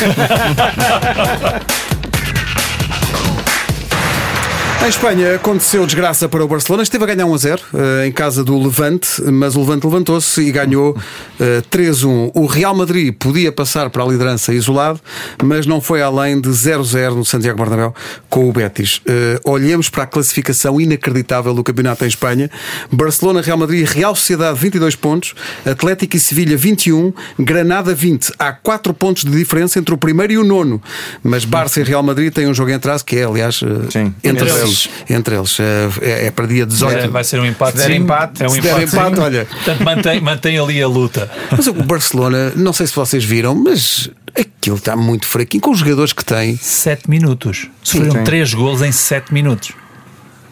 [SPEAKER 1] Em Espanha aconteceu desgraça para o Barcelona. Esteve a ganhar 1 a 0 eh, em casa do Levante, mas o Levante levantou-se e ganhou eh, 3-1. O Real Madrid podia passar para a liderança isolado, mas não foi além de 0-0 no Santiago Bernabéu com o Betis. Eh, olhemos para a classificação inacreditável do campeonato em Espanha. Barcelona, Real Madrid, Real Sociedade 22 pontos, Atlético e Sevilha 21, Granada 20. Há 4 pontos de diferença entre o primeiro e o nono. Mas Barça e Real Madrid têm um jogo em atraso que é, aliás, eh,
[SPEAKER 2] Sim.
[SPEAKER 1] Entre eles.
[SPEAKER 4] Eles.
[SPEAKER 1] Entre eles. Eh, É, é para dia 18.
[SPEAKER 3] É, vai ser um empate.
[SPEAKER 2] Se der
[SPEAKER 3] sim.
[SPEAKER 2] empate,
[SPEAKER 3] é um
[SPEAKER 1] se der empate,
[SPEAKER 3] sim.
[SPEAKER 1] olha.
[SPEAKER 3] Portanto, mantém, mantém ali a luta.
[SPEAKER 1] Mas o Barcelona, não sei se vocês viram, mas aquilo está muito fraquinho com os jogadores que tem.
[SPEAKER 3] 7 minutos. Sofreram
[SPEAKER 2] sim.
[SPEAKER 3] 3 gols em 7 minutos.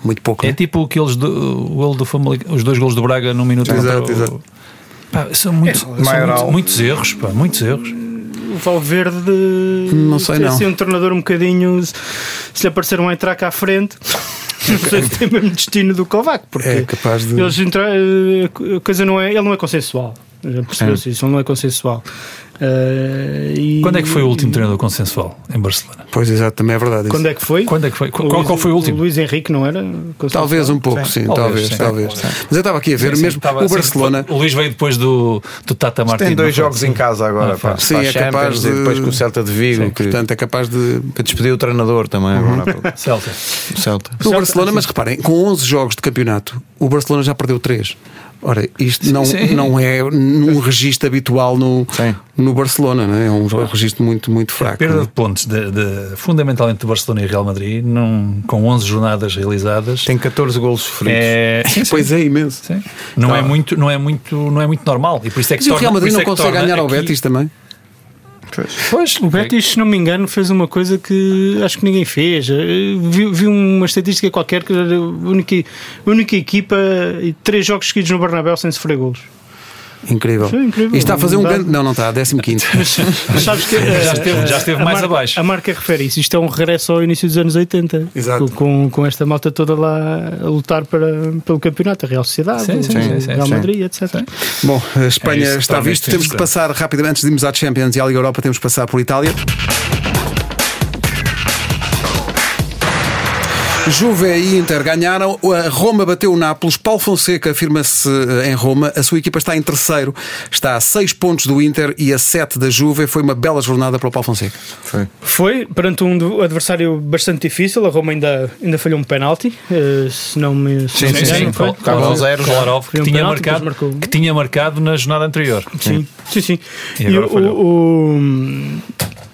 [SPEAKER 1] Muito pouco.
[SPEAKER 3] É
[SPEAKER 1] né?
[SPEAKER 3] tipo aqueles do, o gol do Famalicão, os dois golos do Braga num minuto.
[SPEAKER 1] Exato,
[SPEAKER 3] contra o-
[SPEAKER 1] exato.
[SPEAKER 3] Pá, são muitos, são
[SPEAKER 2] Maioral.
[SPEAKER 3] muitos, muitos erros, pá, muitos erros.
[SPEAKER 4] O Valverde
[SPEAKER 1] não sei, não.
[SPEAKER 4] Assim, um treinador um bocadinho. Se lhe aparecer um entrar à frente. Não sei se tem o mesmo destino do Kovac, porque
[SPEAKER 1] é capaz de...
[SPEAKER 4] eles entra... a coisa não é, ele não é consensual. Já percebeu-se isso, ele não é consensual.
[SPEAKER 3] Uh, e... Quando é que foi o último treinador consensual em Barcelona?
[SPEAKER 1] Pois exato, também é verdade.
[SPEAKER 4] Quando é que foi?
[SPEAKER 3] Quando é que foi? Qual, Luís, qual foi o último?
[SPEAKER 4] O Luís Henrique não era?
[SPEAKER 1] Talvez um pouco, sim, sim talvez, sim, talvez. Sim. Mas eu estava aqui a ver sim, mesmo o Barcelona.
[SPEAKER 3] o Luís veio depois do, do Tata Martins.
[SPEAKER 2] Tem dois jogos em casa agora, ah, pá.
[SPEAKER 1] Sim, é capaz de...
[SPEAKER 2] depois com o Celta de Vigo, que,
[SPEAKER 1] portanto é capaz de
[SPEAKER 2] para despedir o treinador também
[SPEAKER 3] uhum. agora. Celta.
[SPEAKER 2] Celta.
[SPEAKER 1] O Barcelona, mas reparem, com 11 jogos de campeonato, o Barcelona já perdeu 3. Ora, isto não, não é num registro habitual no, no Barcelona, não é? é um registro muito, muito fraco. A
[SPEAKER 3] perda
[SPEAKER 1] é?
[SPEAKER 3] de pontos de, de, fundamentalmente do Barcelona e Real Madrid, num, com 11 jornadas realizadas,
[SPEAKER 2] tem 14 golos sofridos.
[SPEAKER 1] É, pois é imenso.
[SPEAKER 3] Não, é muito, não, é muito, não é muito normal. E por isso é que
[SPEAKER 1] Mas o Real Madrid não é consegue ganhar ao Betis também?
[SPEAKER 4] Pois, o Betis, se não me engano, fez uma coisa que acho que ninguém fez. Vi, vi uma estatística qualquer que era a única, a única equipa e três jogos seguidos no Bernabéu sem sofrer golos.
[SPEAKER 1] Incrível.
[SPEAKER 4] incrível.
[SPEAKER 1] E está a fazer um grande. Não, não está, 15.
[SPEAKER 4] Mas, mas sabes que.
[SPEAKER 3] já esteve, já esteve mais
[SPEAKER 4] marca,
[SPEAKER 3] abaixo.
[SPEAKER 4] A marca refere isso. Isto é um regresso ao início dos anos 80.
[SPEAKER 1] Exato.
[SPEAKER 4] Com, com esta malta toda lá a lutar para, pelo campeonato, a Real Sociedade, sim, sim, sim, Real Madrid, etc.
[SPEAKER 1] Bom, a Espanha é está visto. Temos que passar rapidamente, antes de irmos à Champions e à Liga Europa, temos que passar por Itália. Juve e Inter ganharam, a Roma bateu o Nápoles, Paulo Fonseca afirma-se eh, em Roma, a sua equipa está em terceiro, está a 6 pontos do Inter e a 7 da Juve. Foi uma bela jornada para o Paulo Fonseca.
[SPEAKER 4] Foi. Foi, perante um adversário bastante difícil, a Roma ainda, ainda falhou um penalti, uh, se não me
[SPEAKER 3] sim, sim, sim, foi. Zero, Kolarov, que, um tinha penalti, marcado, que tinha marcado na jornada anterior.
[SPEAKER 4] Sim, sim, sim. E, e o, o,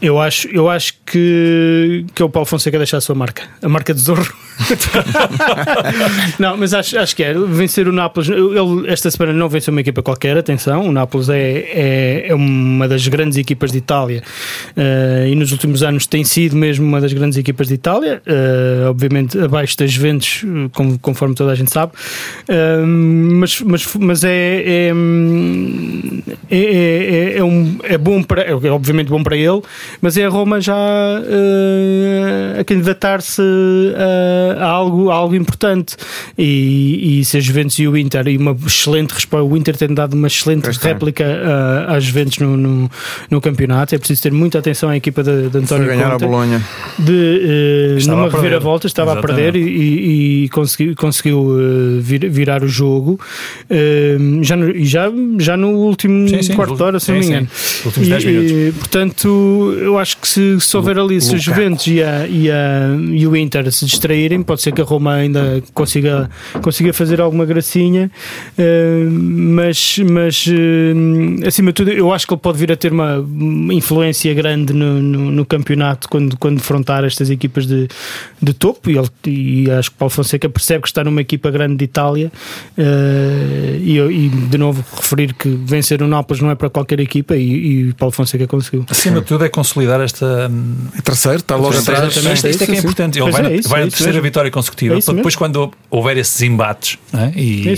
[SPEAKER 4] eu acho, eu acho que, que é o Paulo Fonseca deixar a sua marca, a marca de Zorro. não, mas acho, acho que é. Vencer o Nápoles. Ele esta semana não venceu uma equipa qualquer, atenção. O Nápoles é, é, é uma das grandes equipas de Itália uh, e nos últimos anos tem sido mesmo uma das grandes equipas de Itália, uh, obviamente abaixo das Juventus, conforme toda a gente sabe. Uh, mas, mas, mas é, é, é, é, é, um, é bom para, é obviamente bom para ele mas é a Roma já uh, a candidatar-se a, a, algo, a algo importante. E, e se a Juventus e o Inter, e uma excelente resposta, o Inter tem dado uma excelente pois réplica uh, às Juventus no, no, no, campeonato. É preciso ter muita atenção à equipa de, de António
[SPEAKER 2] Foi ganhar
[SPEAKER 4] Conte,
[SPEAKER 2] a Bolonha.
[SPEAKER 4] De, uh, numa reviravolta, estava Exatamente. a perder e, e conseguiu, conseguiu uh, vir, virar o jogo. Uh, já, no, já, já no último sim, sim, quarto de hora, se não me engano.
[SPEAKER 3] Últimos 10 minutos.
[SPEAKER 4] E, portanto, eu acho que se, se houver ali, se os Juventus e, a, e, a, e o Inter se distraírem, pode ser que a Roma ainda consiga, consiga fazer alguma gracinha, uh, mas, mas uh, acima de tudo, eu acho que ele pode vir a ter uma influência grande no, no, no campeonato quando, quando defrontar estas equipas de, de topo. E, ele, e acho que Paulo Fonseca percebe que está numa equipa grande de Itália. Uh, e, e, de novo, referir que vencer o Nápoles não é para qualquer equipa e, e Paulo Fonseca conseguiu.
[SPEAKER 3] Acima de tudo, é consolidar esta.
[SPEAKER 1] É terceiro, está logo atrás.
[SPEAKER 3] Isto, isto é que é importante. Ele vai, é isso, vai é na terceira mesmo. vitória consecutiva. É depois, quando houver esses embates é? e,
[SPEAKER 4] é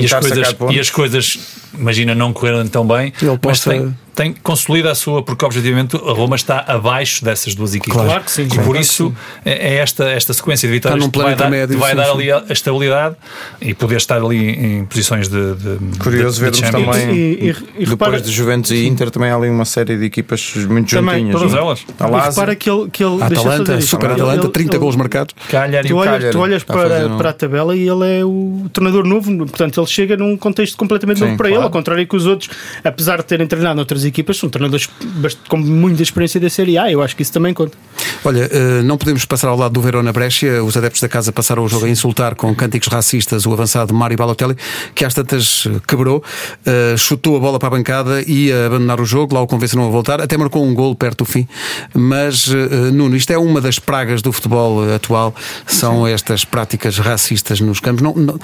[SPEAKER 3] e, as coisas, e as coisas, imagina, não correram tão bem,
[SPEAKER 1] ele
[SPEAKER 3] mas tem, tem consolida a sua, porque objetivamente a Roma está abaixo dessas duas equipas.
[SPEAKER 4] Claro que sim.
[SPEAKER 3] E
[SPEAKER 4] claro
[SPEAKER 3] por isso é, é esta, esta sequência de vitórias que vai dar, médio, vai sim, dar ali a estabilidade e poder estar ali em posições de. de
[SPEAKER 2] Curioso vermos também. E, e, e depois repara, de Juventus e Inter também há ali uma série de equipas muito também, juntinhas.
[SPEAKER 3] Todas elas.
[SPEAKER 4] E repara que ele. Que ele
[SPEAKER 1] Atalanta, super Atalanta, 30 gols marcados.
[SPEAKER 4] Calhar tu, olhas, tu olhas para, para a tabela e ele é o treinador novo, portanto ele chega num contexto completamente novo para ele, ao contrário que os outros, apesar de terem treinado equipas, são treinadores com muita experiência da Série A, eu acho que isso também conta.
[SPEAKER 1] Olha, eh, não podemos passar ao lado do Verona Brescia, os adeptos da casa passaram o jogo a insultar com cânticos racistas o avançado Mário Balotelli, que às tantas quebrou, eh, chutou a bola para a bancada e a abandonar o jogo, lá o convenceram a voltar, até marcou um gol perto do fim, mas eh, Nuno, isto é uma das pragas do futebol atual, são estas práticas racistas nos campos. Não, não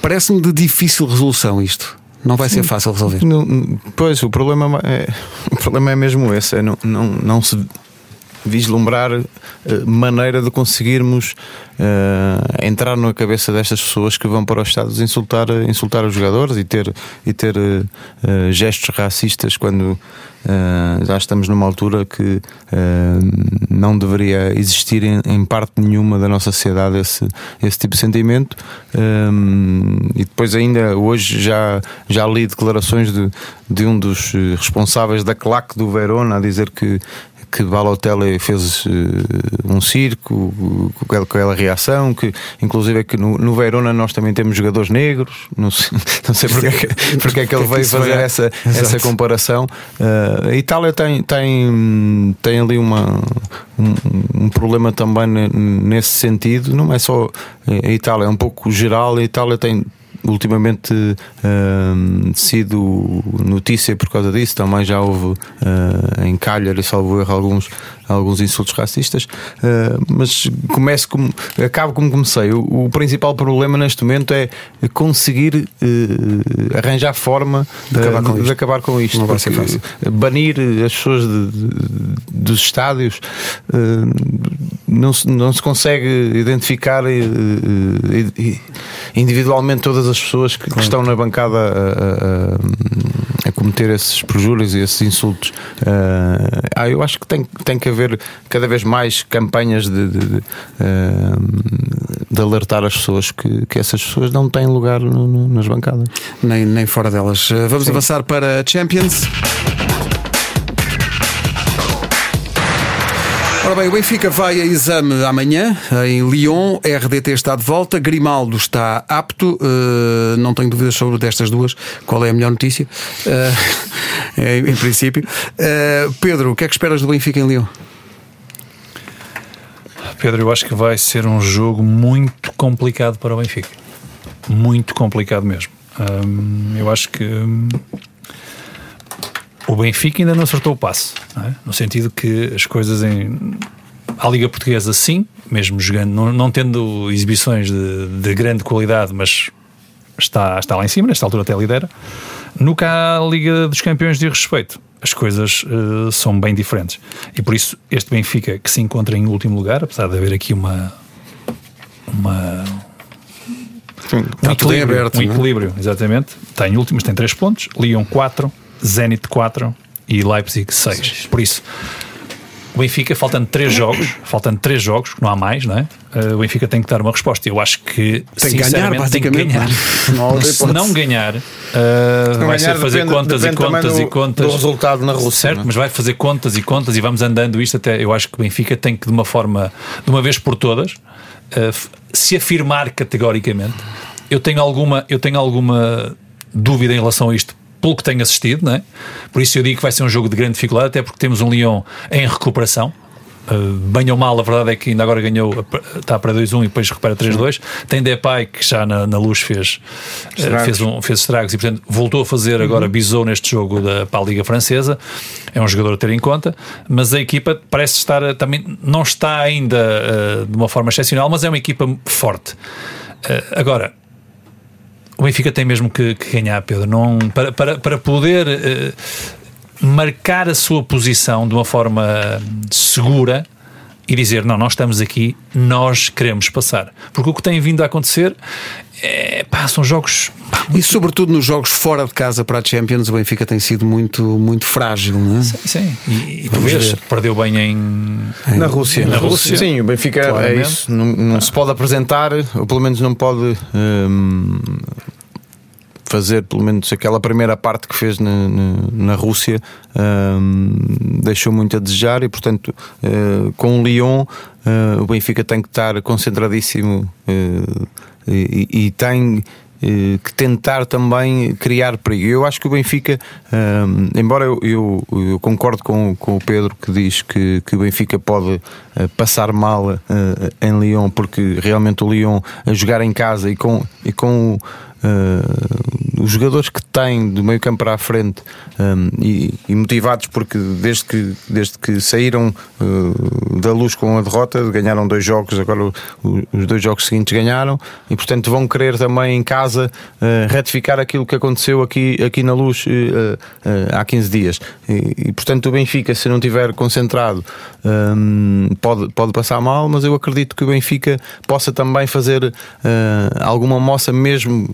[SPEAKER 1] Parece-me de difícil resolução isto. Não vai ser fácil resolver.
[SPEAKER 2] Não, pois, o problema é, o problema é mesmo esse: é não, não, não se vislumbrar uh, maneira de conseguirmos uh, entrar na cabeça destas pessoas que vão para os Estados insultar, insultar os jogadores e ter, e ter uh, gestos racistas quando já estamos numa altura que não deveria existir em, em, parte nenhuma da nossa sociedade esse, esse tipo de sentimento. e depois, ainda hoje, já, já li declarações de, de um dos responsáveis da claque do Verona a dizer que que Balotelli fez uh, um circo com aquela, com aquela, reação, que inclusive é que no, no Verona nós também temos jogadores negros, não sei, não sei porque, é que, porque é que ele veio fazer essa, essa comparação. Uh, a Itália tem, tem, tem ali uma, um, um problema também nesse sentido, não é só a Itália, é um pouco geral, a Itália tem ultimamente uh, sido notícia por causa disso. Também já houve uh, em Calhar, salvo erro, alguns, alguns insultos racistas. Uh, mas começo como, acabo como comecei. O, o, principal problema neste momento é conseguir uh, arranjar forma de, acabar com, de, acabar com isto.
[SPEAKER 1] Não vai ser fácil.
[SPEAKER 2] Banir as pessoas de, dos estádios não se, não se consegue identificar individualmente todas as pessoas que, que estão na bancada a, a, a, cometer esses perjúrios e esses insultos. Uh, ah, eu acho que tem, tem que haver cada vez mais campanhas de, de, de, uh, de alertar as pessoas que, que essas pessoas não têm lugar no, no, nas bancadas.
[SPEAKER 1] Nem, nem fora delas. Vamos Sim. avançar para Champions. Ora bem, o Benfica vai a exame amanhã em Lyon. RDT está de volta. Grimaldo está apto. Uh, não tenho dúvidas sobre destas duas. Qual é a melhor notícia? Uh, em, em, princípio. Uh, Pedro, o que é que esperas do Benfica em Lyon?
[SPEAKER 3] Pedro, eu acho que vai ser um jogo muito complicado para o Benfica. Muito complicado mesmo. Um, eu acho que o Benfica ainda não acertou o passo, é? no sentido que as coisas em. A Liga Portuguesa, sim, mesmo jogando, não, não tendo exibições de, de, grande qualidade, mas está, está lá em cima, nesta altura até lidera. No que a Liga dos Campeões de respeito, as coisas uh, são bem diferentes. E por isso, este Benfica, que se encontra em último lugar, apesar de haver aqui uma. uma
[SPEAKER 1] Sim, um equilíbrio, aberto,
[SPEAKER 3] um é? equilíbrio, exatamente. Tem últimos, tem 3 pontos, Lyon 4, Zenit 4 e Leipzig 6. Por isso, o Benfica, faltando 3 jogos, faltando 3 jogos, não há mais, não é? Uh, o Benfica tem que dar uma resposta. Eu acho que
[SPEAKER 1] tem que ganhar.
[SPEAKER 3] Tem que ganhar. Não, se não ganhar, uh, não vai ganhar, ser fazer depende, contas depende e contas e contas.
[SPEAKER 2] Do resultado na Rússia.
[SPEAKER 3] Certo, mas vai fazer contas e contas e vamos andando isto até. Eu acho que o Benfica tem que, de uma forma, de uma vez por todas, uh, se afirmar categoricamente. Eu tenho alguma, eu tenho alguma dúvida em relação a isto pelo que tenho assistido, não é? Por isso eu digo que vai ser um jogo de grande dificuldade, até porque temos um Lyon em recuperação. Uh, bem ou mal, a verdade é que ainda agora ganhou, está para 2-1 e depois recupera 3-2. Tem Depay que já na, na luz fez uh, fez, um, fez estragos e, portanto, voltou a fazer uhum. agora bisou neste jogo da, para a Liga Francesa. É um jogador a ter em conta, mas a equipa parece estar uh, também, não está ainda uh, de uma forma excepcional, mas é uma equipa forte. agora, o Benfica tem mesmo que, que ganhar, Pedro. Não, para, para, para poder uh, marcar a sua posição de uma forma segura e dizer: não, nós estamos aqui, nós queremos passar. Porque o que tem vindo a acontecer é, pá, são jogos.
[SPEAKER 1] Pá, muito... E sobretudo nos jogos fora de casa para a Champions, o Benfica tem sido muito, muito frágil, não é?
[SPEAKER 3] Sim, sim. E, e tu vês, perdeu bem em.
[SPEAKER 2] Na Rússia. Na, Rússia. Sim, o Benfica é Claramente. é isso. Não, não ah. se pode apresentar, ou pelo menos não pode. Hum, fazer pelo menos aquela primeira parte que fez na, na, na Rússia hum, deixou muito a desejar e portanto uh, com o Lyon uh, o Benfica tem que estar concentradíssimo uh, e, e tem que tentar também criar perigo. Eu acho que o Benfica, um, eh, embora eu, eu, eu, concordo com, com o Pedro que diz que, que o Benfica pode passar mal uh, em Lyon, porque realmente o Lyon a jogar em casa e com, e com uh, os jogadores que têm do meio campo para a frente um, e, e, motivados porque desde que, desde que saíram uh, da luz com a derrota, ganharam dois jogos, agora o, os dois jogos seguintes ganharam e portanto vão querer também em casa uh, retificar aquilo que aconteceu aqui, aqui na luz há 15 dias. E, e, portanto o Benfica, se não tiver concentrado, um, pode, pode passar mal, mas eu acredito que o Benfica possa também fazer alguma moça mesmo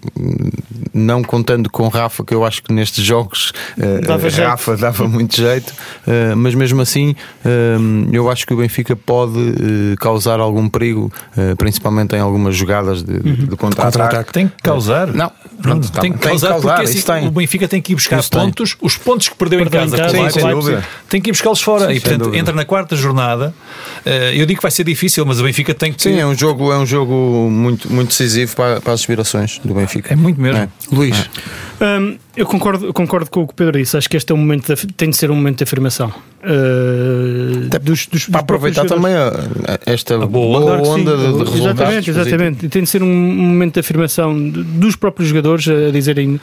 [SPEAKER 2] não contando com Rafa, que eu acho que nestes jogos uh, dava Rafa jeito. dava muito jeito, uh, mas mesmo assim uh, eu acho que o Benfica pode causar algum perigo, principalmente em algumas jogadas de, uhum. de contra-ataque.
[SPEAKER 3] Tem que causar?
[SPEAKER 2] Não,
[SPEAKER 3] Pronto, tem, que tem causar, causar porque assim, tem. o Benfica tem que ir buscar isso pontos, tem. os pontos que perdeu, perdeu em casa, em casa sim, tem que ir buscá-los fora. Sim, e portanto, entra na quarta jornada. eu digo que vai ser difícil, mas o Benfica tem que.
[SPEAKER 2] Sim, é um jogo, é um jogo muito, muito decisivo para, para as aspirações do Benfica.
[SPEAKER 3] É muito mesmo. É.
[SPEAKER 1] Luís.
[SPEAKER 4] Um, eu concordo, concordo com o que o Pedro disse. Acho que este é um momento de, tem de ser um momento de afirmação. Uh,
[SPEAKER 2] dos, dos, para aproveitar também a, a esta a boa, boa onda de, de resultados.
[SPEAKER 4] Exatamente, exatamente. E tem de ser um momento de afirmação dos próprios jogadores a dizerem uh,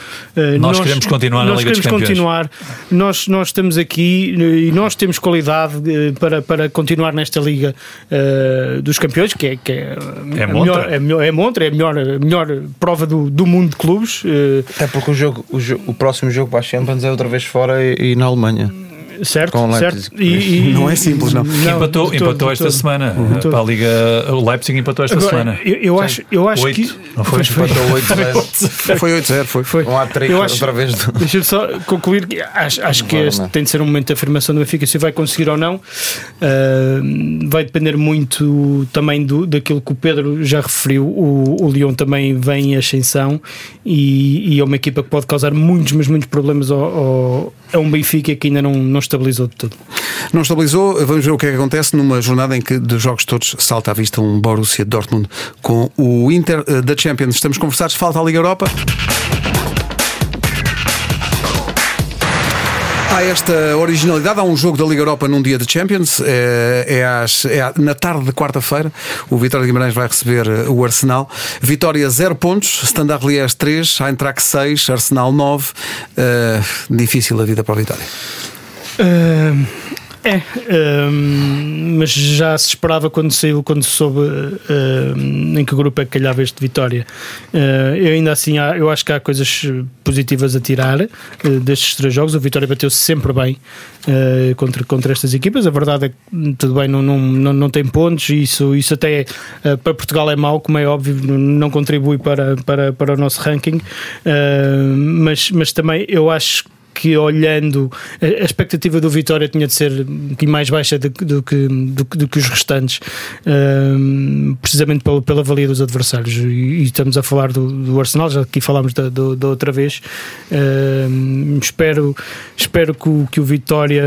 [SPEAKER 3] nós, nós, queremos continuar
[SPEAKER 4] nós
[SPEAKER 3] na Liga
[SPEAKER 4] queremos
[SPEAKER 3] dos
[SPEAKER 4] continuar, nós, nós estamos aqui e nós temos qualidade para, para continuar nesta Liga uh, dos Campeões, que é, que é,
[SPEAKER 3] é, a melhor,
[SPEAKER 4] é, melhor, é Montra, é a melhor, a melhor prova do, do mundo de clubes.
[SPEAKER 2] Até porque o jogo, o, jogo, o próximo jogo para a Champions é outra vez fora e, e na Alemanha
[SPEAKER 4] certo, certo. E,
[SPEAKER 1] e, não é simples, não. não
[SPEAKER 3] empatou, empatou esta semana uhum. para a Liga. O Leipzig empatou esta Agora, semana.
[SPEAKER 4] Eu, eu acho, eu acho 8, que.
[SPEAKER 3] Não foi?
[SPEAKER 2] foi empatou 8-0.
[SPEAKER 1] Foi 8-0, foi.
[SPEAKER 2] foi. Um hat-trick outra vez. Do...
[SPEAKER 4] Deixa-me só concluir que acho, acho que este tem de ser um momento de afirmação do Benfica se vai conseguir ou não. Uh, vai depender muito também do, daquilo que o Pedro já referiu. O, o Lyon também vem em ascensão e, e é uma equipa que pode causar muitos, mas muitos problemas ao, ao, a um Benfica que ainda não, não estabilizou de tudo.
[SPEAKER 1] Não estabilizou, vamos ver o que é que acontece numa jornada em que dos jogos todos salta à vista um Borussia Dortmund com o Inter uh, da Champions. Estamos conversados, falta a Liga Europa. Há esta originalidade, há um jogo da Liga Europa num dia de Champions, é, é, às, é na tarde de quarta-feira. O Vitória de Guimarães vai receber eh, o Arsenal. Vitória 0 pontos, Standard Liège 3, Eintracht 6, Arsenal 9. Uh, eh, difícil a vida para a Vitória.
[SPEAKER 4] Uh, é, um, mas já se esperava quando saiu, quando soube em que grupo é que calhava este Vitória. Uh, eu ainda assim, eu acho que há coisas positivas a tirar uh, destes três jogos. O Vitória bateu-se sempre bem uh, contra, contra estas equipas. A verdade é que, tudo bem, não, não, não, não tem pontos isso, isso até para Portugal é mau, como é óbvio, não contribui para, para, para o nosso ranking. mas, mas também eu acho que que olhando a expectativa do Vitória tinha de ser mais baixa do, do, que, do, do, que os restantes, um, precisamente pela, pela valia dos adversários. E, e, estamos a falar do, do Arsenal, já aqui falámos da, do, da outra vez. Um, espero, espero que o, que o Vitória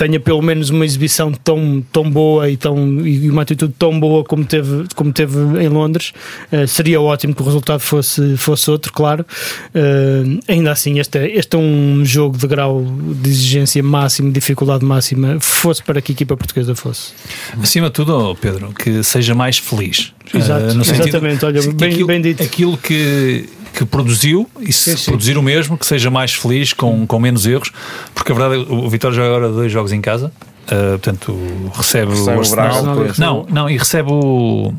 [SPEAKER 4] tenha pelo menos uma exibição tão, tão boa e, tão, e uma atitude tão boa como teve, como teve em Londres. Uh, seria ótimo que o resultado fosse, fosse outro, claro. Uh, ainda assim, este é, este é um jogo de grau de exigência máximo, dificuldade máxima, fosse para que a equipa portuguesa fosse.
[SPEAKER 3] Acima de tudo, Pedro, que seja mais feliz.
[SPEAKER 4] Exato, uh, exatamente, olha, bem,
[SPEAKER 3] aquilo,
[SPEAKER 4] bem dito.
[SPEAKER 3] Aquilo que que produziu e se sim, sim. produzir o mesmo, que seja mais feliz, com, com menos erros, porque a verdade é o Vitória joga agora dois jogos em casa, uh, portanto recebe, recebe o Arsenal. O Braga, não, não, e recebe o.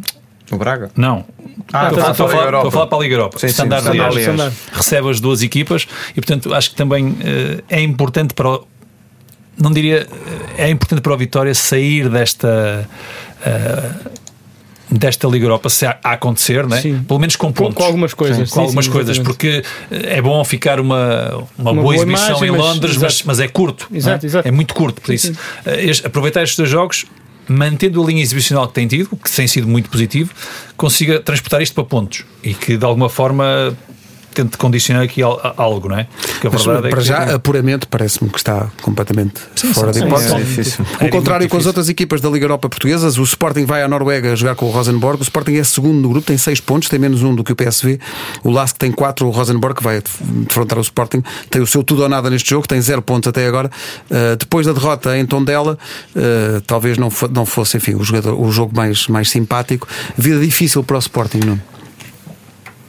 [SPEAKER 2] O Braga?
[SPEAKER 3] Não. Ah, estou, a, falar, estou a falar para a Liga Europa. Sim, Standard, sim, Standard, Standard. Recebe as duas equipas e, portanto, acho que também uh, é importante para o, não diria é importante para o Vitória sair desta uh, desta Liga Europa se a, a acontecer, né? pelo menos com pontos.
[SPEAKER 4] Com, com algumas coisas.
[SPEAKER 3] Sim, com algumas sim, coisas, porque é bom ficar uma, uma, uma boa, exibição imagem, em Londres, mas, mas, é curto.
[SPEAKER 4] Exato,
[SPEAKER 3] é?
[SPEAKER 4] exato.
[SPEAKER 3] é muito curto, por isso eh, aproveitar estes dois jogos mantendo a linha exibicional que tem tido, que tem sido muito positivo, consiga transportar isto para pontos e que de alguma forma tente condicionar aqui algo, não é?
[SPEAKER 1] Porque a verdade para é que... já, apuramento, parece-me que está completamente sim, fora sim, de hipótese. É difícil. Ao contrário, com as outras equipas da Liga Europa Portuguesas, o Sporting vai à Noruega jogar com o Rosenborg. O Sporting é segundo no grupo, tem seis pontos, tem menos um do que o PSV. O Lask tem quatro, o Rosenborg, que vai defrontar o Sporting, tem o seu tudo ou nada neste jogo, tem zero pontos até agora. Uh, depois da derrota em Tondela, uh, talvez não, não fosse, enfim, o, jogador, o jogo mais, mais simpático. Vida difícil para o Sporting, não?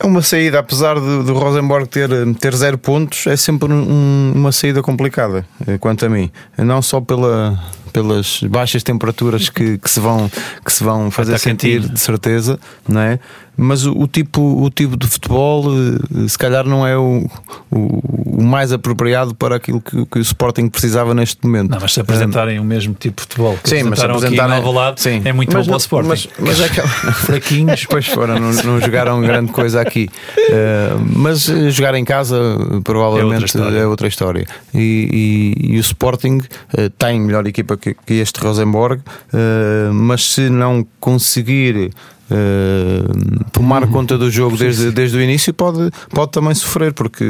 [SPEAKER 2] É uma saída, apesar do, do Rosenborg ter, ter zero pontos, é sempre um, uma saída complicada, eh, quanto a mim. Não só pela, pelas baixas temperaturas que, que, se, vão, que se vão fazer sentir, de certeza, não é? mas o, o, tipo, o tipo de futebol eh, se calhar não é o, o, o mais apropriado para aquilo que, que, o Sporting precisava neste momento.
[SPEAKER 3] Não, mas se apresentarem um, o mesmo tipo de futebol que
[SPEAKER 2] sim,
[SPEAKER 3] mas se apresentarem aqui sim. é muito mas bom para o Sporting.
[SPEAKER 2] Mas, mas é aquela... fraquinhos, pois foram, não, não, jogaram grande coisa aqui. Uh, mas jogar em casa provavelmente é outra história. É outra história. E, e, e, o Sporting uh, tem melhor equipa que, que este Rosenborg, uh, mas se não conseguir uh, tomar conta do jogo desde, desde o início pode, pode também sofrer, porque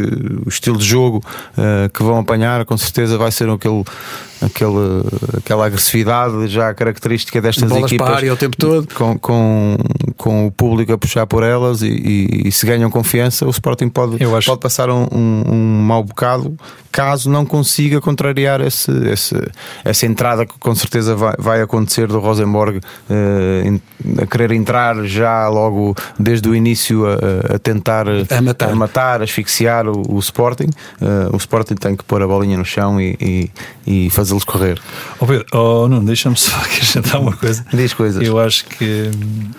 [SPEAKER 2] o estilo de jogo uh, que vão apanhar com certeza vai ser aquele, aquele, aquela agressividade já característica destas
[SPEAKER 1] Bolas
[SPEAKER 2] equipas
[SPEAKER 1] para área o tempo todo.
[SPEAKER 2] Com, com, com o público a puxar por elas e, e, e se ganham confiança, o Sporting pode, acho... pode passar um, um, um mau bocado caso não consiga contrariar esse, esse, essa entrada que com certeza vai, vai acontecer do Rosenborg uh, a querer entrar já logo desde o início a, a tentar
[SPEAKER 1] a matar,
[SPEAKER 2] a matar asfixiar o, o Sporting. Uh, o Sporting tem que pôr a bolinha no chão e, e, e fazê-los correr.
[SPEAKER 3] Oh, Pedro, oh, não, deixa-me só acrescentar uma coisa.
[SPEAKER 2] Diz coisas.
[SPEAKER 3] Eu acho que hum,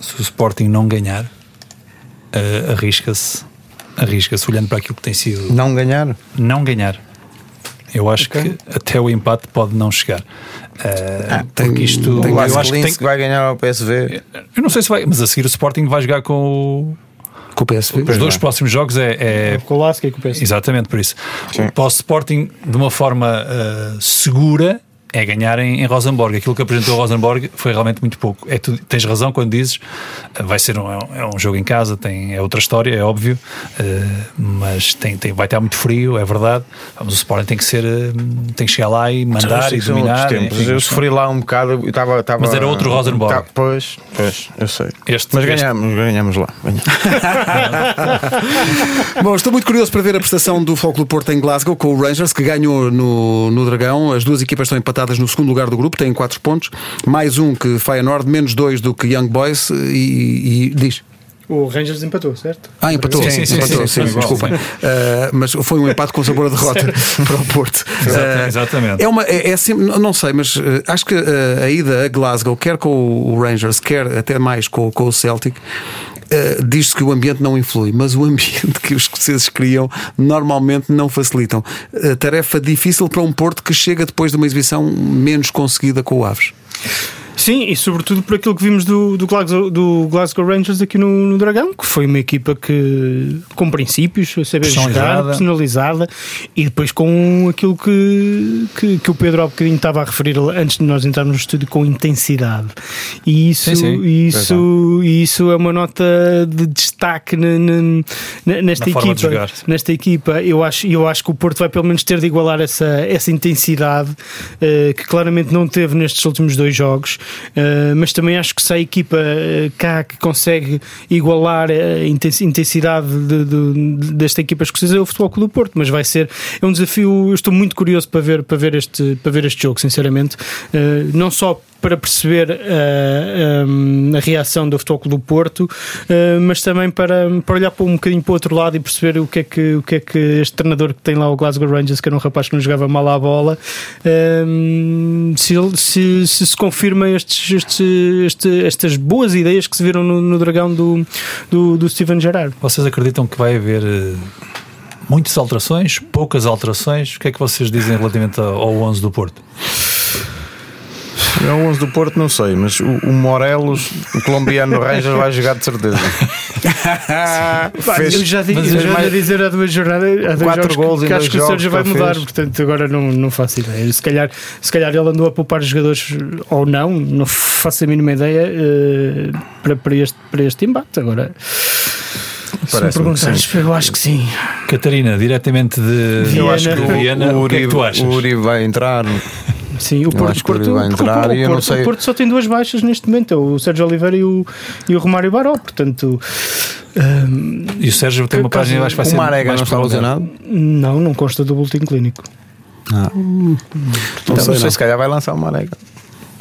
[SPEAKER 3] se o Sporting não ganhar, uh, arrisca-se arrisca-se olhando para aquilo que tem sido.
[SPEAKER 2] Não ganhar?
[SPEAKER 3] Não ganhar. Eu acho okay. que até o empate pode não chegar. Uh,
[SPEAKER 2] ah, porque tem, isto. Tem eu acho que, tem... que vai ganhar ao PSV.
[SPEAKER 3] Eu não sei se vai, mas a seguir o Sporting vai jogar com o.
[SPEAKER 1] Com o PSV.
[SPEAKER 3] Os dois próximos jogos é. é...
[SPEAKER 4] Com o Lasca e com o PSV.
[SPEAKER 3] Exatamente, por isso. Sim. Para o Sporting, de uma forma uh, segura, é ganhar em, em, Rosenborg. Aquilo que apresentou Rosenborg foi realmente muito pouco. É tu, tens razão quando dizes vai ser um, é um jogo em casa, tem, é outra história, é óbvio, uh, mas tem, tem, vai estar muito frio, é verdade. Mas o Sporting tem que ser, uh, tem que chegar lá e mandar e dominar.
[SPEAKER 2] Enfim, eu sofri lá um bocado, eu estava, estava,
[SPEAKER 3] mas era outro Rosenborg. Tá,
[SPEAKER 2] pois, pois, eu sei. Este, mas ganhamos, este... ganhamos lá.
[SPEAKER 1] Bom, estou muito curioso para ver a prestação do Foco do Porto em Glasgow com o Rangers, que ganhou no, no Dragão. As duas equipas estão empatadas no segundo lugar do grupo, têm 4 pontos, mais um que Feyenoord, menos 2 do que Young Boys e, e diz.
[SPEAKER 4] O Rangers empatou, certo?
[SPEAKER 1] Ah, empatou.
[SPEAKER 3] Sim, sim, sim,
[SPEAKER 1] empatou, sim, sim, desculpem. Uh, mas foi um empate com sabor a derrota para o Porto.
[SPEAKER 3] Uh, Exatamente.
[SPEAKER 1] É uma, é, é sempre, não sei, mas uh, acho que a ida a Glasgow, quer com o Rangers, quer até mais com, com o Celtic, Uh, diz-se que o ambiente não influi, mas o ambiente que os escoceses criam normalmente não facilitam. Uh, tarefa difícil para um Porto que chega depois de uma exibição menos conseguida com o Aves.
[SPEAKER 4] Sim, e sobretudo por aquilo que vimos do, do, Glasgow, do Glasgow Rangers aqui no, no, Dragão, que foi uma equipa que com princípios, saber jogar, personalizada e depois com aquilo que, que, que, o Pedro há bocadinho estava a referir antes de nós entrarmos no estúdio, com intensidade. E isso, sim, sim. Isso, isso é uma nota de destaque na, na, nesta Na equipa. Nesta equipa, eu acho, eu acho que o Porto vai pelo menos ter de igualar essa, essa intensidade uh, que claramente não teve nestes últimos dois jogos. Uh, mas também acho que se a equipa uh, cá que consegue igualar a intensidade de, de, desta equipa escocesa é o Futebol Clube do Porto, mas vai ser é um desafio. Eu estou muito curioso para ver, para ver, este, para ver este jogo, sinceramente. Não só para perceber eh, eh, a reação do Futebol Clube do Porto, uh, mas também para, para olhar para um bocadinho para o outro lado e perceber o que é que, o que, é que este treinador que tem lá o Glasgow Rangers, que era um rapaz que não jogava mal à bola, se, se, se, se confirma estes, estes, este, estas boas ideias que se viram no, no dragão do, do, do Steven Gerrard.
[SPEAKER 3] Vocês acreditam que vai haver muitas alterações, poucas alterações? O que é que vocês dizem relativamente ao 11 do Porto?
[SPEAKER 2] É o 11 do Porto, não sei, mas o, o Morelos, o colombiano Rangers, vai jogar de certeza.
[SPEAKER 4] fez, eu já, eu já mais... dizer há duas jornadas, há dois quatro gols que, que acho que o Sérgio vai mudar, fez. portanto agora não, não faço ideia. Se calhar, se calhar ele andou a poupar jogadores ou não, não faço a mínima ideia uh, para, para, este, para este embate. Agora. Se me perguntares, eu acho que sim.
[SPEAKER 3] Catarina, diretamente de
[SPEAKER 2] Viena, eu acho que o, Viena, o, Uri, o que é que tu achas? O Uri vai entrar.
[SPEAKER 4] Sim, o Porto, Porto, vai entrar o, e eu Porto, não sei... o Porto só tem duas baixas neste momento, é o Sérgio Oliveira e o, e o Romário Baró, portanto...
[SPEAKER 3] Um, e o Sérgio tem uma página mais fácil.
[SPEAKER 2] O Marega não está lesionado?
[SPEAKER 4] Não, não consta do boletim clínico.
[SPEAKER 2] Ah. Hum. Então, não sei, não sei se calhar vai lançar o Marega.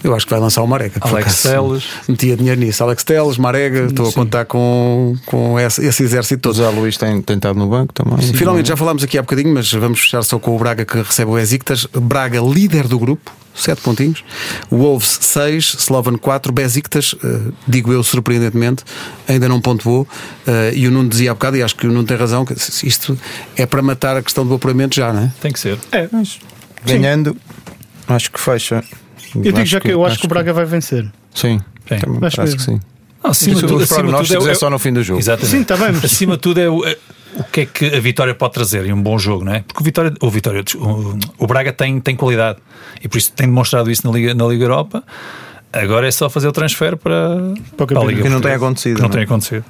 [SPEAKER 1] Eu acho que vai lançar o Marega.
[SPEAKER 3] Alex. Telles.
[SPEAKER 1] Metia dinheiro nisso. Alex Teles, Marega, estou a contar com, com esse, esse exército
[SPEAKER 2] O
[SPEAKER 1] todo.
[SPEAKER 2] José Luís tem, tem estado no banco também.
[SPEAKER 1] Finalmente, já falámos aqui há bocadinho, mas vamos fechar só com o Braga que recebe o Besiktas. Braga, líder do grupo, 7 pontinhos. Wolves 6, Slovan 4, Besiktas, eh, digo eu surpreendentemente, ainda não pontuou. Eh, e o Nuno dizia há bocado, e acho que o Nuno tem razão, que isto é para matar a questão do apuramento já, não é?
[SPEAKER 3] Tem que ser.
[SPEAKER 4] É.
[SPEAKER 2] Ganhando, acho que fecha.
[SPEAKER 4] Eu digo já que eu acho que o Braga vai vencer.
[SPEAKER 2] Sim,
[SPEAKER 3] Sim.
[SPEAKER 2] também
[SPEAKER 4] Acho
[SPEAKER 2] parece
[SPEAKER 4] que-
[SPEAKER 2] que sim.
[SPEAKER 3] Não, acima de tudo, acima tudo
[SPEAKER 2] prognósticos
[SPEAKER 3] é,
[SPEAKER 2] é só no fim do jogo.
[SPEAKER 3] Exatamente.
[SPEAKER 4] Sim, tá bem, mas-
[SPEAKER 3] Acima de tudo é o, é o que é que a vitória pode trazer e um bom jogo, não é? Porque o Vitória, o, Vitória, o, o Braga tem, tem qualidade e por isso tem demonstrado isso na Liga, na Liga Europa. Agora é só fazer o transfer para,
[SPEAKER 4] Para o
[SPEAKER 3] para a. Liga
[SPEAKER 2] Que não tem acontecido,
[SPEAKER 3] Que não
[SPEAKER 2] não é?
[SPEAKER 3] tem acontecido.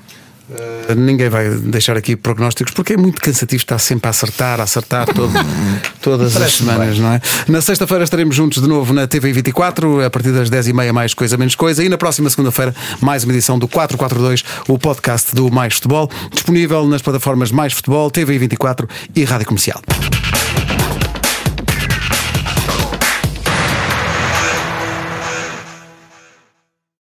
[SPEAKER 1] Eh, Ninguém vai deixar aqui prognósticos porque é muito cansativo estar sempre a acertar, a acertar todo- todas as semanas, não é? Na sexta-feira estaremos juntos de novo na TV 24, a partir das 10h30, mais coisa, menos coisa. E na próxima segunda-feira, mais uma edição do 442, o podcast do Mais Futebol, disponível nas plataformas Mais Futebol, TV 24 e Rádio Comercial.